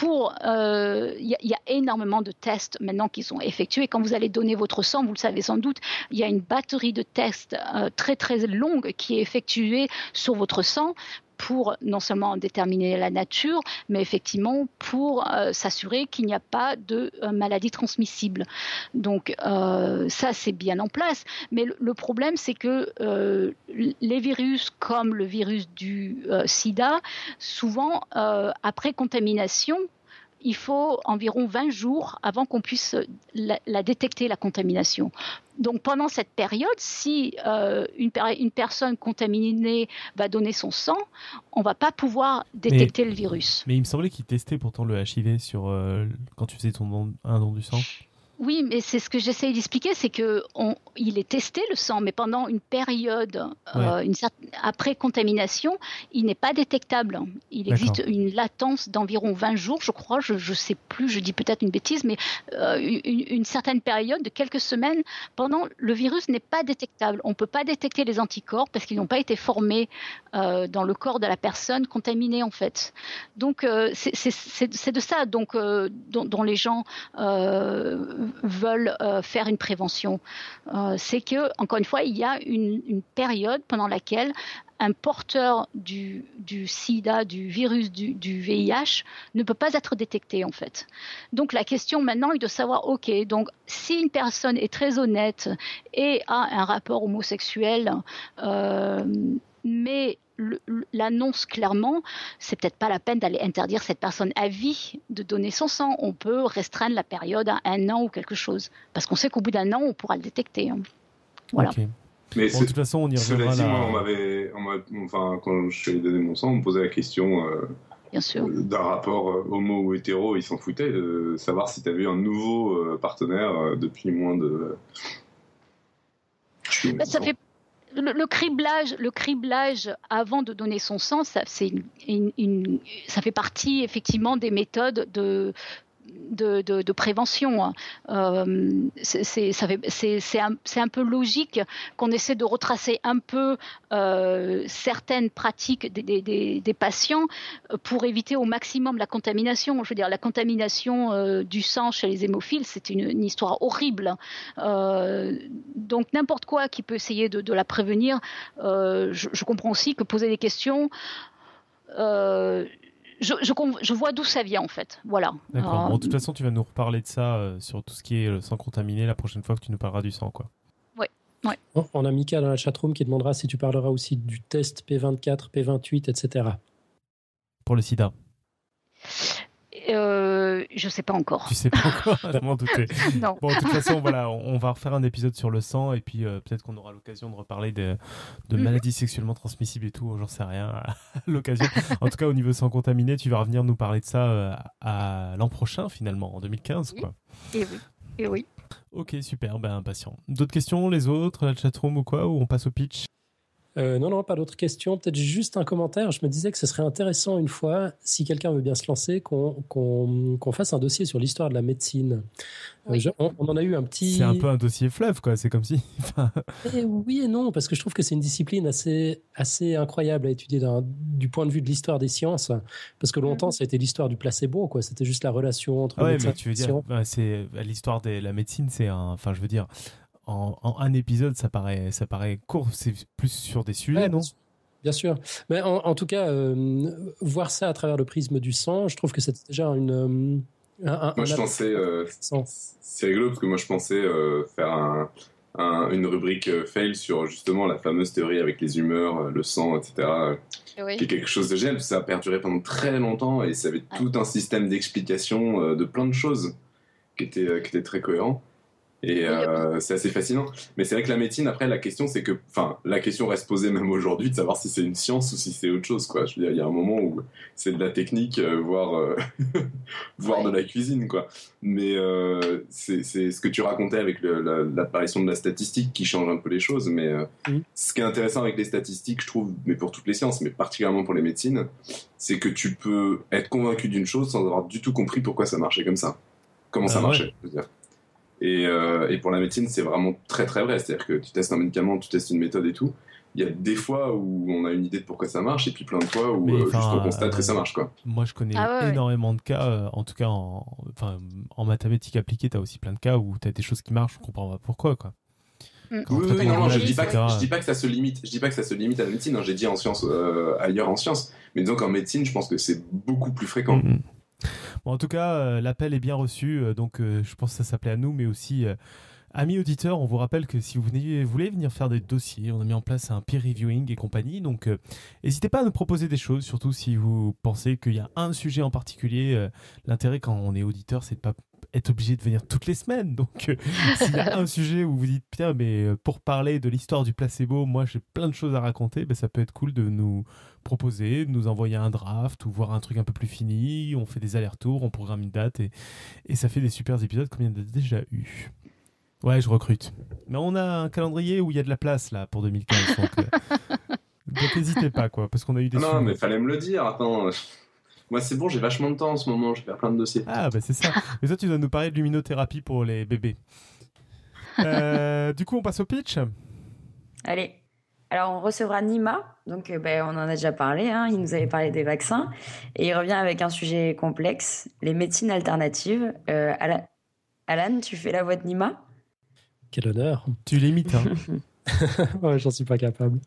euh, il y, a- il y a énormément de tests maintenant qui sont effectués. Quand vous allez donner votre sang, vous le savez sans doute, il y a une batterie de tests euh, très très longue qui est effectuée sur votre sang pour non seulement déterminer la nature, mais effectivement pour euh, s'assurer qu'il n'y a pas de euh, maladie transmissible. Donc euh, ça c'est bien en place, mais le, problème c'est que les virus comme le virus du sida, souvent après contamination, il faut environ 20 jours avant qu'on puisse la, la détecter, la contamination. Donc pendant cette période, si euh, une, per- une personne contaminée va donner son sang, on va pas pouvoir détecter le virus. Mais il me semblait qu'ils testaient pourtant le HIV sur euh, quand tu faisais ton don- un don du sang. Oui, mais c'est ce que j'essaye d'expliquer, c'est que on, il est testé le sang, mais pendant une période euh, une après contamination, il n'est pas détectable. Il existe une latence d'environ 20 jours, je crois, je ne sais plus, je dis peut-être une bêtise, mais euh, une, une certaine période de quelques semaines pendant le virus n'est pas détectable. On ne peut pas détecter les anticorps parce qu'ils n'ont pas été formés euh, dans le corps de la personne contaminée en fait. Donc c'est- de ça donc dont, dont les gens veulent euh, faire une prévention. Euh, c'est que, encore une fois, il y a une, période pendant laquelle un porteur du, sida, du virus du, du, VIH, ne peut pas être détecté en fait. Donc la question maintenant est de savoir, ok, donc si une personne est très honnête et a un rapport homosexuel, euh, mais l'annonce clairement, c'est peut-être pas la peine d'aller interdire cette personne à vie de donner son sang. On peut restreindre la période à un an ou quelque chose, parce qu'on sait qu'au bout d'un an, on pourra le détecter. Voilà. Okay. Mais bon, de toute façon, on y reviendra cela dit, moi, on m'avait, enfin, quand je suis allé donner mon sang, on me posait la question euh, d'un rapport euh, homo ou hétéro, ils s'en foutaient de savoir si tu avais un nouveau euh, partenaire euh, depuis moins de. Bah, ça fait le, criblage, le criblage avant de donner son une, ça fait partie effectivement des méthodes de, de, prévention. Euh, c'est un, peu logique qu'on essaie de retracer un peu euh, certaines pratiques des, patients pour éviter au maximum la contamination. Je veux dire, la contamination euh, du sang chez les hémophiles, c'est une, histoire horrible. Euh, donc n'importe quoi qui peut essayer de, la prévenir, euh, je, comprends aussi que poser des questions euh, je, je, je, vois d'où ça vient en fait. Voilà. D'accord. Euh, bon, de toute façon, tu vas nous reparler de ça euh, sur tout ce qui est le sang contaminé la prochaine fois que tu nous parleras du sang, quoi. Ouais. Ouais. On a Mika dans la chatroom qui demandera si tu parleras aussi du test P24, P28, etc. Pour le sida. Euh, je sais pas encore. Tu sais pas encore, m'en doutais. non. Bon, de toute façon, voilà, on va refaire un épisode sur le sang et puis euh, peut-être qu'on aura l'occasion de reparler de, de Mhm. maladies sexuellement transmissibles et tout, j'en sais rien, à l'occasion. En tout cas, au niveau sang contaminé, tu vas revenir nous parler de ça euh, à l'an prochain, finalement, en 2015, quoi. Et oui. Et oui. Ok, super, ben impatient. D'autres questions, les autres, la chatroom ou quoi, ou on passe au pitch? Euh, non, non, pas d'autres questions. Peut-être juste un commentaire. Je me disais que ce serait intéressant une fois, si quelqu'un veut bien se lancer, qu'on fasse un dossier sur l'histoire de la médecine. Euh, on, en a eu un petit. C'est un peu un dossier fleuve, quoi. C'est comme si. Eh oui et non, parce que je trouve que c'est une discipline assez, assez incroyable à étudier du point de vue de l'histoire des sciences. Parce que longtemps, ça a été l'histoire du placebo, quoi. C'était juste la relation entre. Ah ouais, mais tu veux dire, c'est l'histoire de la médecine, c'est un. Enfin, je veux dire, en, un épisode, ça paraît, ça paraît court. C'est plus sur des sujets, non? Bien sûr. Mais en, tout cas, euh, voir ça à travers le prisme du sang, je trouve que c'est déjà une. Euh, moi, je pensais. Euh, c'est rigolo parce que moi, je pensais faire une rubrique fail sur justement la fameuse théorie avec les humeurs, le sang, etc. Qui est quelque chose de génial. Ça a perduré pendant très longtemps et ça avait tout un système d'explication de plein de choses qui était, qui était très cohérent. Et euh, c'est assez fascinant. Mais c'est vrai que la médecine, après, la question, c'est que, enfin, la question reste posée même aujourd'hui de savoir si c'est une science ou si c'est autre chose, quoi. Je veux dire, il y a un moment où c'est de la technique, euh, voire, euh, voire de la cuisine, quoi. Mais c'est ce que tu racontais avec l'apparition de la statistique qui change un peu les choses. Mais ce qui est intéressant avec les statistiques, je trouve, mais pour toutes les sciences, mais particulièrement pour les médecines, c'est que tu peux être convaincu d'une chose sans avoir du tout compris pourquoi ça marchait comme ça. Comment ça ah marchait, je veux dire. Et, euh, et, pour la médecine, c'est vraiment très très vrai. C'est-à-dire que tu testes un médicament, tu testes une méthode et tout. Il y a des fois où on a une idée de pourquoi ça marche, et puis plein de fois où euh, juste on constate que ça marche. Quoi. Moi, je connais ah énormément de cas, euh, en tout cas en, enfin, en mathématiques appliquées, tu as aussi plein de cas où tu as des choses qui marchent, on comprend pas pourquoi. Quoi. Mm. Oui, non, non, je dis pas que, je dis pas que ça se limite. Je dis pas que ça se limite à la médecine. Hein. J'ai dit en sciences ailleurs en sciences, mais disons qu'en médecine, je pense que c'est beaucoup plus fréquent. Mm, mm. En tout cas, euh, l'appel est bien reçu, euh, donc euh, je pense que ça s'appelait à nous, mais aussi Amis auditeurs, on vous rappelle que si vous voulez venir faire des dossiers, on a mis en place un peer reviewing et compagnie. Donc, n'hésitez pas à nous proposer des choses, surtout si vous pensez qu'il y a un sujet en particulier. L'intérêt quand on est auditeur, c'est de pas être obligé de venir toutes les semaines. Donc, s'il y a un sujet où vous dites, tiens, mais pour parler de l'histoire du placebo, moi j'ai plein de choses à raconter, ben, ça peut être cool de nous proposer, de nous envoyer un draft ou voir un truc un peu plus fini. On fait des allers-retours, on programme une date et, et ça fait des super épisodes comme il y en a déjà eu. Ouais, je recrute. Mais on a un calendrier où il y a de la place là pour 2015. Euh, donc, n'hésitez pas quoi, parce qu'on a eu des. Non, mais fallait me le dire. Attends. Moi, c'est bon, j'ai vachement de temps en ce moment, je vais faire plein de dossiers. Ah, bah c'est ça. Mais toi, tu dois nous parler de luminothérapie pour les bébés. Euh, du coup, on passe au pitch Allez. Alors, on recevra Nima, donc ben, on en a déjà parlé, hein, il nous avait parlé des vaccins, et il revient avec un sujet complexe, les médecines alternatives. Euh, Alan, tu fais la voix de Nima? Quel honneur Tu l'imites, hein ouais, j'en suis pas capable.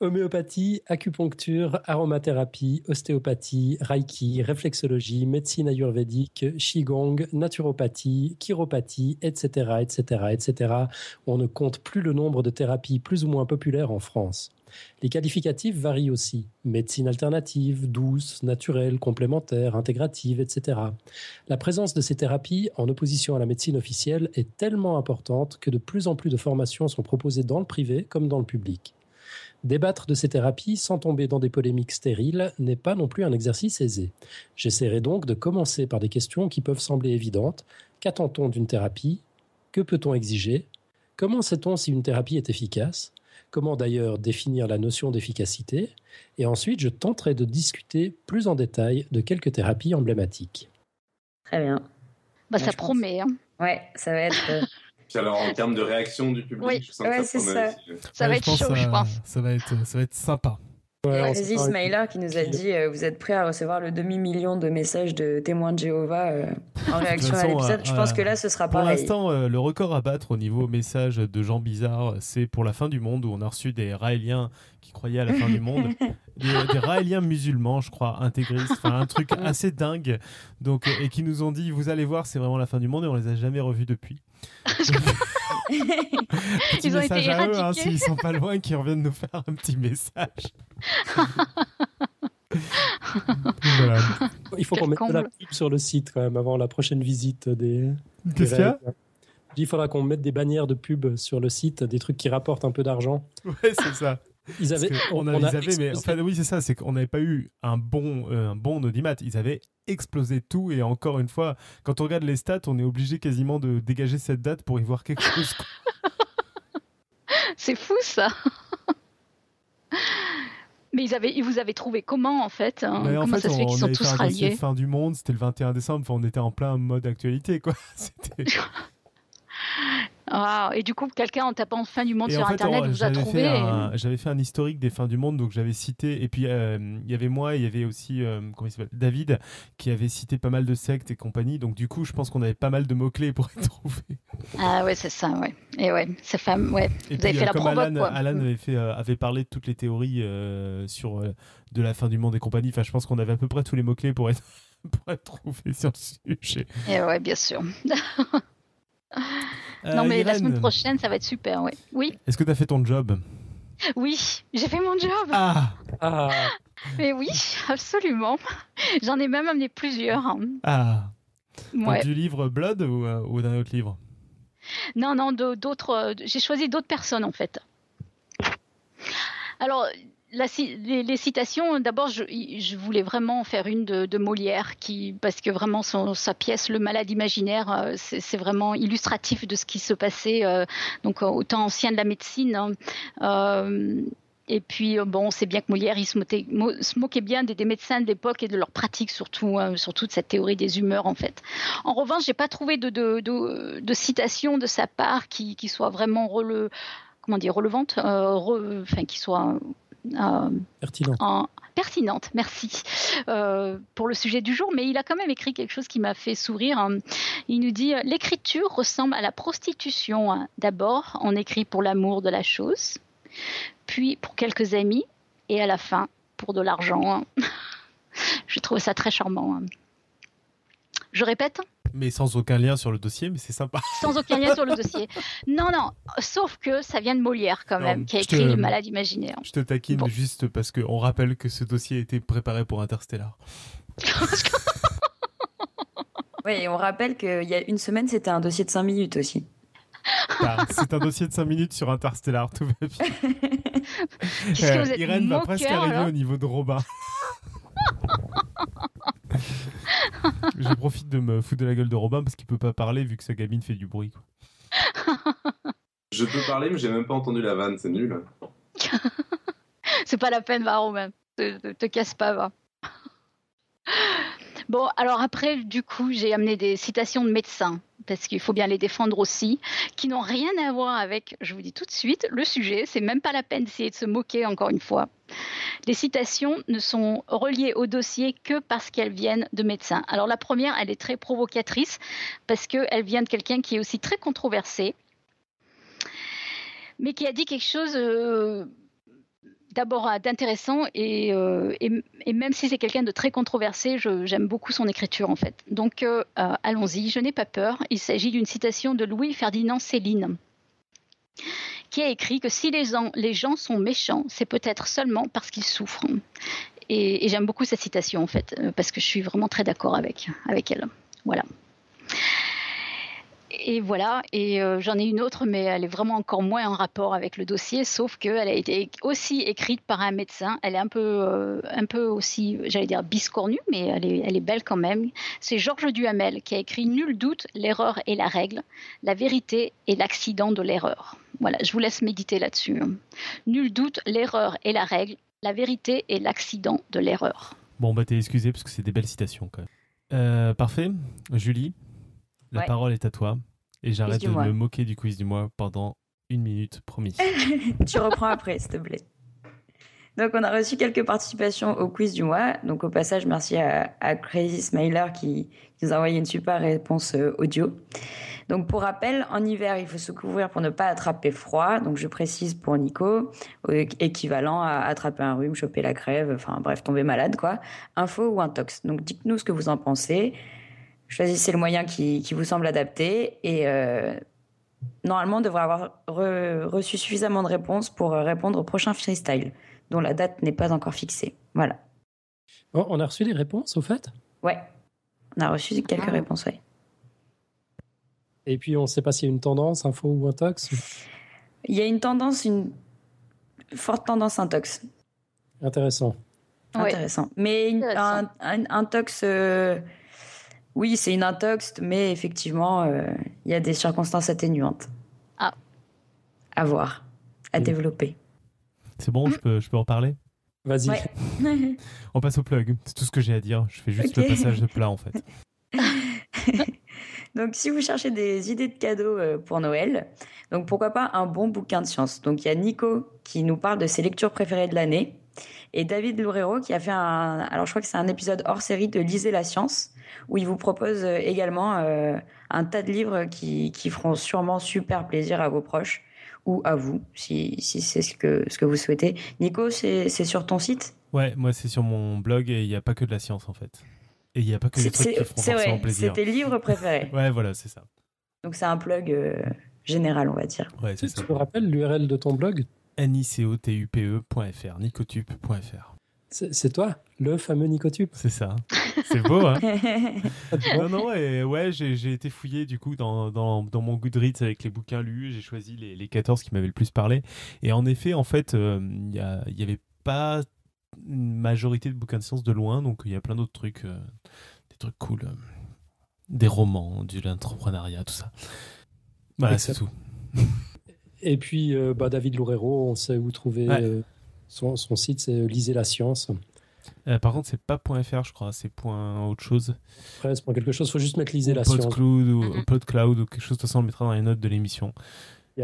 Homéopathie, acupuncture, aromathérapie, ostéopathie, reiki, réflexologie, médecine ayurvédique, qigong, naturopathie, chiropathie, etc., etc., etc. On ne compte plus le nombre de thérapies plus ou moins populaires en France. Les qualificatifs varient aussi. Médecine alternative, douce, naturelle, complémentaire, intégrative, etc. La présence de ces thérapies en opposition à la médecine officielle est tellement importante que de plus en plus de formations sont proposées dans le privé comme dans le public. Débattre de ces thérapies sans tomber dans des polémiques stériles n'est pas non plus un exercice aisé. J'essaierai donc de commencer par des questions qui peuvent sembler évidentes. Qu'attend-on d'une thérapie? Que peut-on exiger? Comment sait-on si une thérapie est efficace? Comment d'ailleurs définir la notion d'efficacité, et ensuite je tenterai de discuter plus en détail de quelques thérapies emblématiques. Très bien. Bah, ça promet. Hein. Ouais, ça va être. Euh, alors en termes de réaction du public, je sens que ça promet. Ça, ça va être chaud, je pense. Ça va être, ça va être sympa. Ouais, Régis Smiler qui nous a dit euh, Vous êtes prêt à recevoir le demi-million de messages de témoins de Jéhovah euh, en réaction à l'épisode? Je pense que là, ce sera pareil. Pour l'instant, euh, le record à battre au niveau message de gens bizarres, c'est pour la fin du monde où on a reçu des Raéliens qui croyaient à la fin du monde. Des, des, Raéliens musulmans, je crois, intégristes, enfin un truc assez dingue, donc et qui nous ont dit vous allez voir, c'est vraiment la fin du monde et on les a jamais revus depuis. ils ont été à eux, hein, s'ils sont pas loin, qui reviennent nous faire un petit message. Il faut qu'on mette de la pub sur le site quand même avant la prochaine visite des. Qu'est-ce qu'il y a Il faudra qu'on mette des bannières de pub sur le site, des trucs qui rapportent un peu d'argent. Ouais, c'est ça. Ils avaient, on, a, avait, mais enfin, oui, c'est ça, c'est qu'on n'avait pas eu un bon, euh, un bon audimat. Ils avaient explosé tout et encore une fois, quand on regarde les stats, on est obligé quasiment de dégager cette date pour y voir quelque chose. c'est fou ça. Mais ils, avaient, ils vous avez trouvé comment en fait hein? En Comment fait, ça se fait qu'ils sont tous ralliés? fin du monde, c'était le 21 décembre, on était en plein mode actualité quoi. Ah, et du coup, quelqu'un en tapant fin du monde sur Internet vous a trouvé. J'avais fait un historique des fins du monde, donc j'avais cité. Et puis, euh, il y avait moi, il y avait aussi euh, comment il s'appelle David, qui avait cité pas mal de sectes et compagnie. Donc, du coup, je pense qu'on avait pas mal de mots-clés pour être trouvés. Ah, ouais, c'est ça, ouais. Et ouais, ces femmes, ouais. Et vous avez fait la comme provoque, Alan, Alan avait, fait, euh, avait parlé de toutes les théories sur de la fin du monde et compagnie. Enfin, je pense qu'on avait à peu près tous les mots-clés pour être, pour être trouvés sur le sujet. Et ouais, bien sûr. Euh, non, mais la semaine prochaine, ça va être super, ouais. oui. Est-ce que tu as fait ton job? Oui, j'ai fait mon job. Ah. ah. Mais oui, absolument. J'en ai même amené plusieurs. Hein. Ah. Du livre Blood ou, euh, ou d'un autre livre? Non, non, d'autres. Euh, j'ai choisi d'autres personnes en fait. Alors, les, citations, d'abord, je, voulais vraiment faire une de, Molière, qui, parce que vraiment sa pièce, Le Malade imaginaire, euh, c'est vraiment illustratif de ce qui se passait, euh, donc au temps ancien de la médecine. Hein. Euh, et puis, bon, on sait bien que Molière, il se moquait, bien des, médecins de l'époque et de leurs pratiques, surtout, hein, sur toute cette théorie des humeurs, en fait. En revanche, j'ai pas trouvé de, de, citation de sa part qui, soit vraiment comment dire, relevante, enfin, qui soit euh, pertinente. pertinente, merci, euh, pour le sujet du jour. Mais il a quand même écrit quelque chose qui m'a fait sourire. Il nous dit L'écriture ressemble à la prostitution. D'abord, on écrit pour l'amour de la chose, puis pour quelques amis, et à la fin, pour de l'argent. Je trouve ça très charmant. Je répète mais sans aucun lien sur le dossier, mais c'est sympa. Sans aucun lien sur le dossier. Non, non, sauf que ça vient de Molière quand même, qui a écrit Le Malade imaginaire. Je te taquine juste parce qu'on rappelle que ce dossier a été préparé pour Interstellar. oui, et on rappelle qu'il y a une semaine, c'était un dossier de 5 minutes aussi. Ah, c'est un dossier de 5 minutes sur Interstellar, tout va bien. Euh, Irène va presque arriver au niveau de Robin. Je profite de me foutre de la gueule de Robin parce qu'il peut pas parler vu que sa gamine fait du bruit. Je peux parler, mais j'ai même pas entendu la vanne, c'est nul. c'est pas la peine, va, Robin. Te, te casse pas, va. Bon, alors après, du coup, j'ai amené des citations de médecins parce qu'il faut bien les défendre aussi, qui n'ont rien à voir avec, je vous dis tout de suite, le sujet. C'est même pas la peine d'essayer de se moquer encore une fois. Les citations ne sont reliées au dossier que parce qu'elles viennent de médecins. Alors la première, elle est très provocatrice parce qu'elle vient de quelqu'un qui est aussi très controversé, mais qui a dit quelque chose. Euh, d'abord d'intéressant euh, et, même si c'est quelqu'un de très controversé, j'aime beaucoup son écriture en fait. Donc euh, euh, allons-y, je n'ai pas peur. Il s'agit d'une citation de Louis-Ferdinand Céline qui a écrit que si les gens, sont méchants, c'est peut-être seulement parce qu'ils souffrent. Et, j'aime beaucoup cette citation en fait, parce que je suis vraiment très d'accord avec elle. Voilà et voilà, et euh, j'en ai une autre, mais elle est vraiment encore moins en rapport avec le dossier, sauf qu'elle a été aussi écrite par un médecin. Elle est un peu, euh, un peu aussi, j'allais dire, biscornue, mais elle est, elle est belle quand même. C'est Georges Duhamel qui a écrit Nul doute, l'erreur est la règle, la vérité est l'accident de l'erreur. Voilà, je vous laisse méditer là-dessus. Nul doute, l'erreur est la règle, la vérité est l'accident de l'erreur. Bon, bah t'es excusé parce que c'est des belles citations quand même. Euh, parfait. Julie, la parole est à toi. Et j'arrête de me moquer du quiz du mois pendant une minute, promis. tu reprends après, s'il te plaît. Donc, on a reçu quelques participations au quiz du mois. Donc, au passage, merci à, Crazy Smiler qui, nous a envoyé une super réponse euh, audio. Donc, pour rappel, en hiver, il faut se couvrir pour ne pas attraper froid. Donc, je précise pour Nico, équivalent à attraper un rhume, choper la crève, enfin, bref, tomber malade, quoi. Info ou intox. Donc, dites-nous ce que vous en pensez. Choisissez le moyen qui, vous semble adapté et euh, normalement on devrait avoir reçu suffisamment de réponses pour euh, répondre au prochain freestyle, dont la date n'est pas encore fixée. Voilà. on a reçu des réponses au fait? Ouais, on a reçu quelques ah. réponses, oui. Et puis on ne sait pas s'il y a une tendance, info ou intox? Il y a une tendance, une forte tendance intox. Intéressant. Intéressant. Mais un, intox. Euh, oui, c'est une intox, mais effectivement, euh, il y a des circonstances atténuantes. Ah. À voir, à développer. C'est bon, je peux, je peux en parler? Vas-y. On passe au plug. C'est tout ce que j'ai à dire. Je fais juste le passage de plat en fait. donc, si vous cherchez des idées de cadeaux euh, pour Noël, donc pourquoi pas un bon bouquin de science. Donc, il y a Nico qui nous parle de ses lectures préférées de l'année et David Loureiro qui a fait un. Alors, je crois que c'est un épisode hors série de Lisez la science où il vous propose euh, également euh, un tas de livres qui, qui feront sûrement super plaisir à vos proches ou à vous, si, si c'est ce que, ce que vous souhaitez. Nico, c'est sur ton site? Ouais, moi c'est sur mon blog et il n'y a pas que de la science en fait. Et il n'y a pas que des trucs qui font forcément plaisir. C'est tes livres préférés. ouais, voilà, c'est ça. Donc c'est un plug euh, général, on va dire. Ouais, c'est ça. Tu me rappelles l'URL de ton blog? nicotupe.fr, nicotupe.fr. C'est toi, le fameux Nicotube. C'est ça. C'est beau, hein? Non, non, et ouais, j'ai été fouillé du coup dans, dans, dans, mon Goodreads avec les bouquins lus. J'ai choisi les, les, 14 qui m'avaient le plus parlé. Et en effet, en fait, euh, il y n'y avait pas une majorité de bouquins de science de loin, donc il y a plein d'autres trucs, euh, des trucs cool. Euh, des romans, de l'entrepreneuriat, tout ça. Voilà, c'est tout. Et puis, bah, David Loureiro, on sait où trouver. Son, site, c'est Lisez la science. Euh, par contre, c'est pas .fr, je crois, c'est point autre chose. Après, c'est quelque chose, faut juste mettre Lisez la science. Cloud ou mm-hmm. PodCloud ou quelque chose, de toute façon, on le mettra dans les notes de l'émission.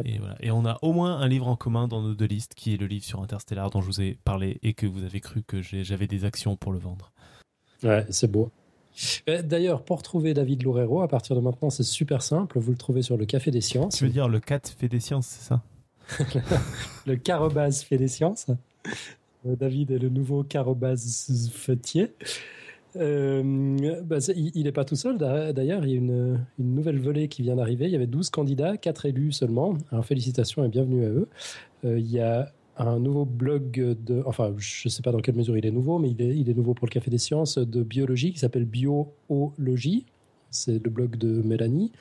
Et, voilà. et on a au moins un livre en commun dans nos deux listes, qui est le livre sur Interstellar dont je vous ai parlé et que vous avez cru que j'avais des actions pour le vendre. Ouais, c'est beau. Euh, d'ailleurs, pour trouver David Loureiro, à partir de maintenant, c'est super simple. Vous le trouvez sur le Café des Sciences. Tu veux dire le 4 fait des sciences, c'est ça? Le Carobase fait des sciences. Euh, David est le nouveau carobase fetier. Euh, bah, il n'est pas tout seul d'ailleurs, il y a une, nouvelle volée qui vient d'arriver. Il y avait 12 candidats, 4 élus seulement. Alors félicitations et bienvenue à eux. Euh, il y a un nouveau blog de, enfin je ne sais pas dans quelle mesure il est nouveau, mais il est, il est nouveau pour le Café des Sciences de biologie qui s'appelle Biologie. C'est le blog de Mélanie.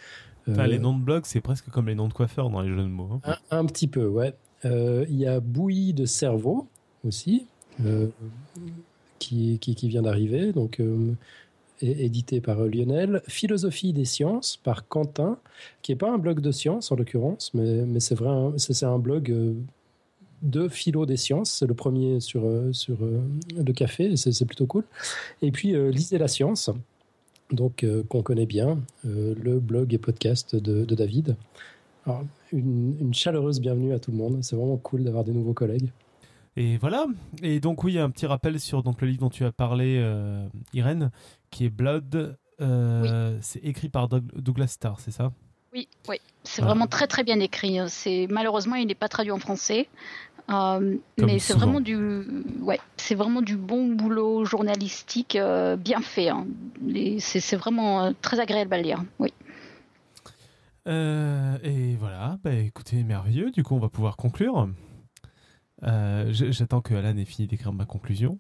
les noms de blogs, c'est presque comme les noms de coiffeurs dans les jeux de mots. Hein. Un, un, petit peu, ouais. Euh, il y a Bouillie de cerveau aussi, euh, qui, qui, vient d'arriver, donc euh, édité par Lionel. Philosophie des sciences par Quentin, qui n'est pas un blog de sciences en l'occurrence, mais, mais c'est vrai, c'est un blog de philo des sciences. C'est le premier sur, sur le café, c'est plutôt cool. Et puis, Lisez la science, donc qu'on connaît bien, le blog et podcast de, de David. Alors, une, chaleureuse bienvenue à tout le monde. C'est vraiment cool d'avoir des nouveaux collègues. Et voilà. Et donc oui, un petit rappel sur donc le livre dont tu as parlé, euh, Irène, qui est Blood. Euh, c'est écrit par Douglas Starr, c'est ça? Oui, oui. C'est vraiment très très bien écrit. C'est malheureusement il n'est pas traduit en français. Euh, mais c'est vraiment du, ouais, c'est vraiment du bon boulot journalistique bien fait. Hein. C'est vraiment très agréable à lire. Oui. Euh, et voilà, bah, écoutez, merveilleux. Du coup, on va pouvoir conclure. Euh, j'attends que Alan ait fini d'écrire ma conclusion.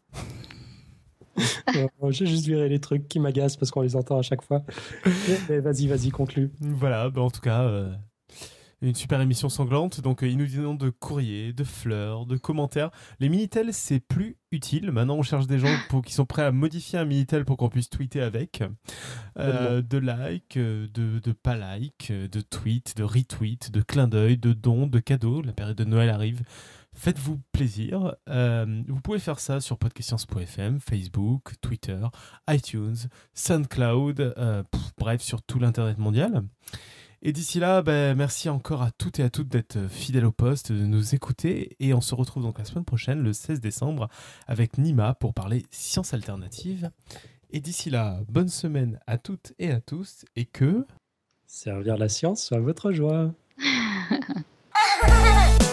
J'ai juste viré les trucs qui m'agacent parce qu'on les entend à chaque fois. vas-y, vas-y, conclue. Voilà, bah, en tout cas, euh, une super émission sanglante. Donc, euh, ils nous disent de courriers, de fleurs, de commentaires. Les Minitel, c'est plus utile. Maintenant, on cherche des gens pour, qui sont prêts à modifier un Minitel pour qu'on puisse tweeter avec. Euh, de likes, euh, de, de pas likes, de tweets, de retweets, de clins d'œil, de dons, de cadeaux. La période de Noël arrive. Faites-vous plaisir. vous pouvez faire ça sur podcastScience.fm, Facebook, Twitter, iTunes, SoundCloud, bref, sur tout l'Internet mondial. Et d'ici là, ben, merci encore à toutes et à toutes d'être fidèles au poste, de nous écouter. Et on se retrouve donc la semaine prochaine, le 16 décembre, avec Nima pour parler sciences alternatives. Et d'ici là, bonne semaine à toutes et à tous. Et que... Servir la science soit votre joie.